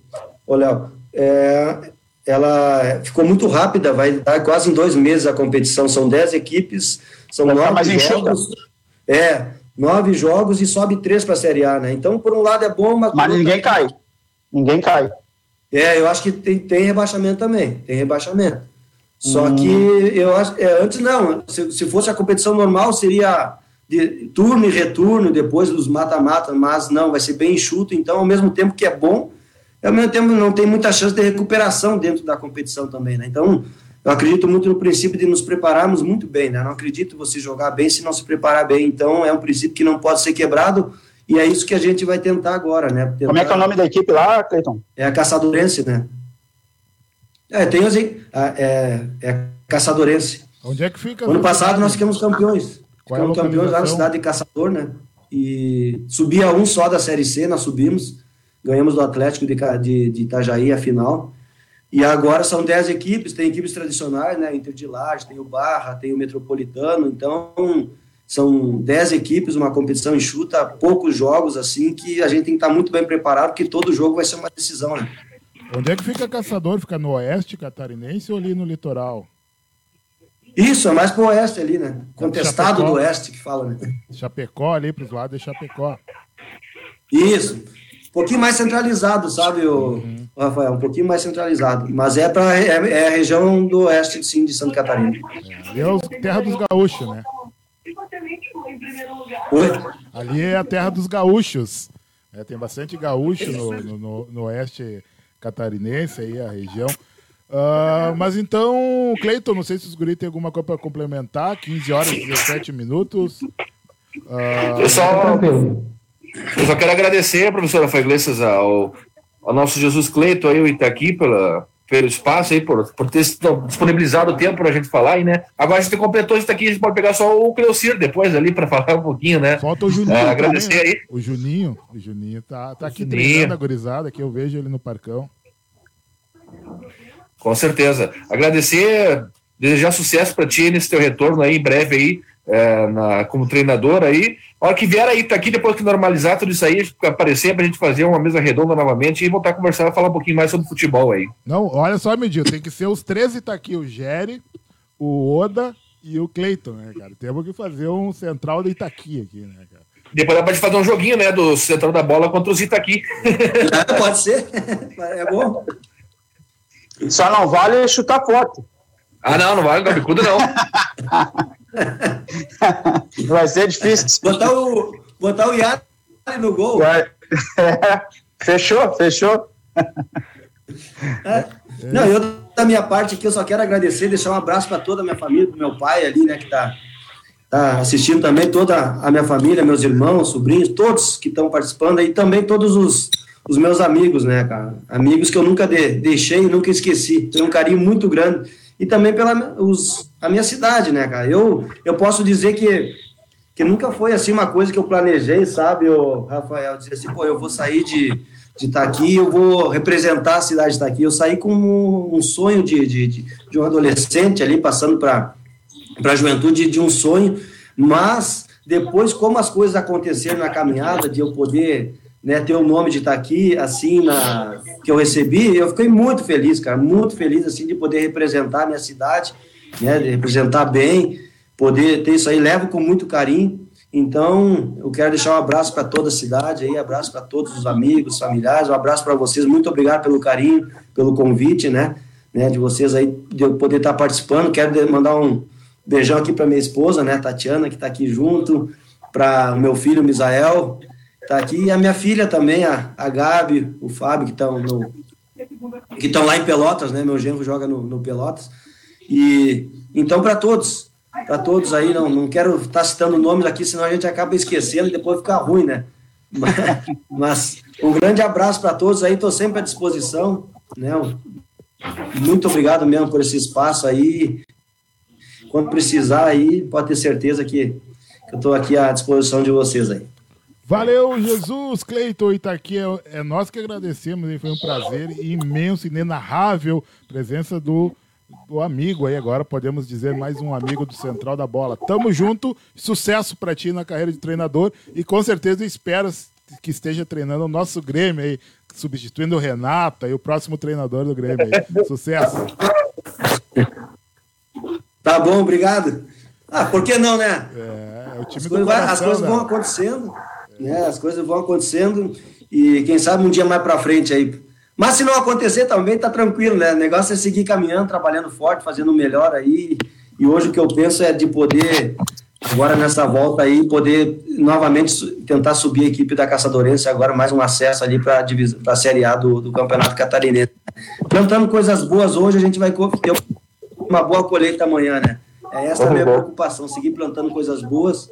ô Léo? É, ela ficou muito rápida, vai dar quase em dois meses a competição. São dez equipes, são vai nove jogos. É, nove jogos e sobe três para a Série A, né? Então, por um lado é bom, mas. Mas ninguém cai. Ninguém cai. É, eu acho que tem, tem rebaixamento também. Tem rebaixamento. Só hum. que eu acho. É, antes não. Se, se fosse a competição normal, seria de turno e retorno depois dos mata-mata, mas não, vai ser bem enxuto. Então, ao mesmo tempo que é bom, ao mesmo tempo não tem muita chance de recuperação dentro da competição também, né? Então, eu acredito muito no princípio de nos prepararmos muito bem, né? Não acredito você jogar bem se não se preparar bem. Então, é um princípio que não pode ser quebrado e é isso que a gente vai tentar agora, né? Tentar... Como é que é o nome da equipe lá, Cleiton? É a Caçadorense, né? É, tem assim, é, é Caçadorense. Onde é que fica? Ano passado nós ficamos campeões. Qual é Ficamos campeões lá na cidade de Caçador, né? E subia um só da Série C, nós subimos. Ganhamos do Atlético de, de, de Itajaí a final. E agora são 10 equipes, tem equipes tradicionais, né? Inter de Laje, tem o Barra, tem o Metropolitano. Então, são 10 equipes, uma competição enxuta, poucos jogos, assim, que a gente tem que estar muito bem preparado, porque todo jogo vai ser uma decisão, né? Onde é que fica Caçador? Fica no oeste catarinense ou ali no litoral? Isso, é mais pro oeste ali, né? Contestado Chapecó. do oeste que fala, né? Chapecó ali pros lados de Chapecó. Isso. Um pouquinho mais centralizado, sabe, o, uhum. Rafael? Um pouquinho mais centralizado. Mas é, pra, é, é a região do oeste, sim, de Santa Catarina. É, ali é a terra dos gaúchos, né? Oi? Ali é a terra dos gaúchos. É, tem bastante gaúcho no, no, no, no oeste catarinense, aí a região. Uh, mas então, Cleiton, não sei se os guris tem alguma coisa para complementar. 15 horas e 17 minutos. Uh... Só, eu só quero agradecer, professora Faiglessas, ao, ao nosso Jesus Cleiton aí, o Itaqui, pela, pelo espaço aí, por, por ter disponibilizado o tempo para a gente falar aí, né? Agora a gente completou isso aqui, a gente pode pegar só o Cleocir depois ali para falar um pouquinho, né? Falta o Juninho. É, agradecer também, né? aí. O Juninho, o Juninho tá, tá aqui Juninho. treinando a gurizada, que eu vejo ele no parcão. Com certeza. Agradecer, desejar sucesso para ti nesse teu retorno aí, em breve aí, é, na, como treinador aí. A hora que vier aí, tá aqui, depois que normalizar tudo isso aí, aparecer pra gente fazer uma mesa redonda novamente e voltar a conversar e falar um pouquinho mais sobre futebol aí. Não, olha só, Medil, tem que ser os 13 tá aqui, o Gere, o Oda e o Cleiton, né, cara? Temos que fazer um central de Itaqui aqui, né, cara? Depois dá pra fazer um joguinho, né, do central da bola contra os Itaqui. Pode ser, é bom. Só não vale chutar foto. Ah, não, não vale Gabicudo, não. Vai ser difícil. Botar o, botar o Yari no gol. É. Fechou, fechou. É. Não, eu da minha parte aqui, eu só quero agradecer, deixar um abraço para toda a minha família, pro meu pai ali, né, que tá, tá assistindo também, toda a minha família, meus irmãos, sobrinhos, todos que estão participando e também todos os os meus amigos, né, cara? Amigos que eu nunca de, deixei e nunca esqueci. Tenho um carinho muito grande. E também pela os, a minha cidade, né, cara? Eu, eu posso dizer que, que nunca foi assim uma coisa que eu planejei, sabe, o Rafael? Dizer assim, pô, eu vou sair de de estar tá aqui, eu vou representar a cidade de estar tá aqui. Eu saí com um, sonho de, de, de, um adolescente ali, passando para a juventude, de um sonho, mas depois, como as coisas aconteceram na caminhada, de eu poder né, ter o nome de estar aqui, assim, na, que eu recebi, eu fiquei muito feliz, cara, muito feliz, assim, de poder representar a minha cidade, né, de representar bem, poder ter isso aí, levo com muito carinho, então, eu quero deixar um abraço para toda a cidade aí, abraço para todos os amigos, familiares, um abraço para vocês, muito obrigado pelo carinho, pelo convite, né, né, de vocês aí, de eu poder estar participando, quero mandar um beijão aqui para minha esposa, né, Tatiana, que está aqui junto, para o meu filho, Misael, tá aqui. E a minha filha também, a, a Gabi, o Fábio, que estão que estão lá em Pelotas, né? Meu genro joga no, no Pelotas. E então para todos, para todos aí, não, não quero estar tá citando nomes aqui, senão a gente acaba esquecendo e depois fica ruim, né? Mas, mas um grande abraço para todos aí, estou sempre à disposição, né? Muito obrigado mesmo por esse espaço aí. Quando precisar aí, pode ter certeza que eu estou aqui à disposição de vocês aí. Valeu, Jesus, Cleiton Itaqui, é, é nós que agradecemos, hein? foi um prazer imenso, inenarrável, presença do, do amigo aí agora, podemos dizer mais um amigo do Central da Bola. Tamo junto, sucesso para ti na carreira de treinador e com certeza espero que esteja treinando o nosso Grêmio aí, substituindo o Renato e o próximo treinador do Grêmio aí. Sucesso. Tá bom, obrigado. Ah, por que não, né? É, é o time as do coração, As coisas né? vão acontecendo né? As coisas vão acontecendo e quem sabe um dia mais para frente aí. Mas se não acontecer também tá tranquilo, né? O negócio é seguir caminhando, trabalhando forte, fazendo o melhor aí. E hoje o que eu penso é de poder agora nessa volta aí poder novamente tentar subir a equipe da Caçadorense agora mais um acesso ali para a Série A do, do Campeonato Catarinense. Plantando coisas boas hoje, a gente vai ter uma boa colheita amanhã, né? É essa a minha preocupação, seguir plantando coisas boas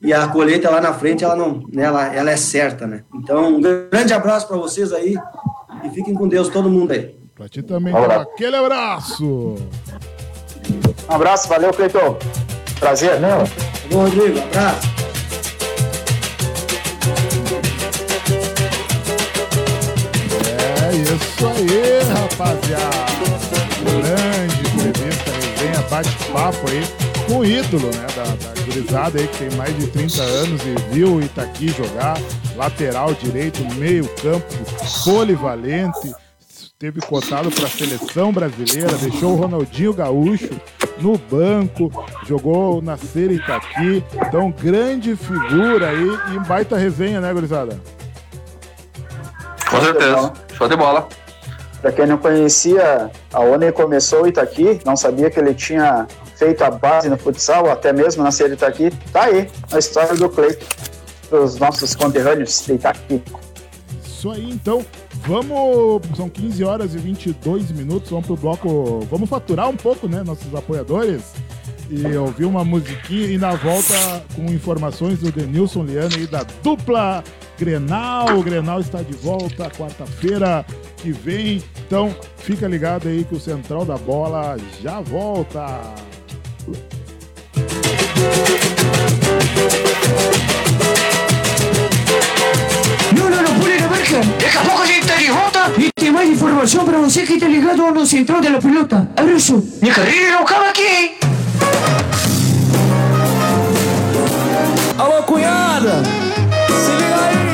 e a colheita lá na frente ela não, né, ela, ela é certa, né? Então, um grande abraço para vocês aí e fiquem com Deus todo mundo aí. Pra ti também, um aquele abraço. Um abraço, valeu, Cleiton. Prazer. Não. Bom, Rodrigo, abraço. É isso aí, rapaziada. Grande entrevista, resenha, bate-papo aí com o ídolo, né, da, da gurizada aí que tem mais de 30 anos e viu o Itaqui jogar, lateral direito, meio campo, polivalente, teve cotado para a seleção brasileira, deixou o Ronaldinho Gaúcho no banco, jogou na Série Itaqui, então grande figura aí e baita resenha, né, gurizada? Com certeza. Show de bola. Para quem não conhecia, a ONU começou o Itaqui, não sabia que ele tinha feito a base no futsal, até mesmo na Série Itaqui. Tá aí a história do Cleiton, dos nossos conterrâneos de Itaqui. Isso aí, então. Vamos. São 15 horas e 22 minutos. Vamos pro bloco. Vamos faturar um pouco, né? Nossos apoiadores. E ouvir uma musiquinha e na volta com informações do Denilson Liane aí da dupla Grenal. O Grenal está de volta quarta-feira que vem. Então, fica ligado aí que o Central da Bola já volta. No, no, no pule la margen. Deja poco de inteligota y te más este, este, información para você que está ligado a los centros de la pelota. Abrazo. Mi carrera no acaba aquí. Alô, cunhada! Se liga aí!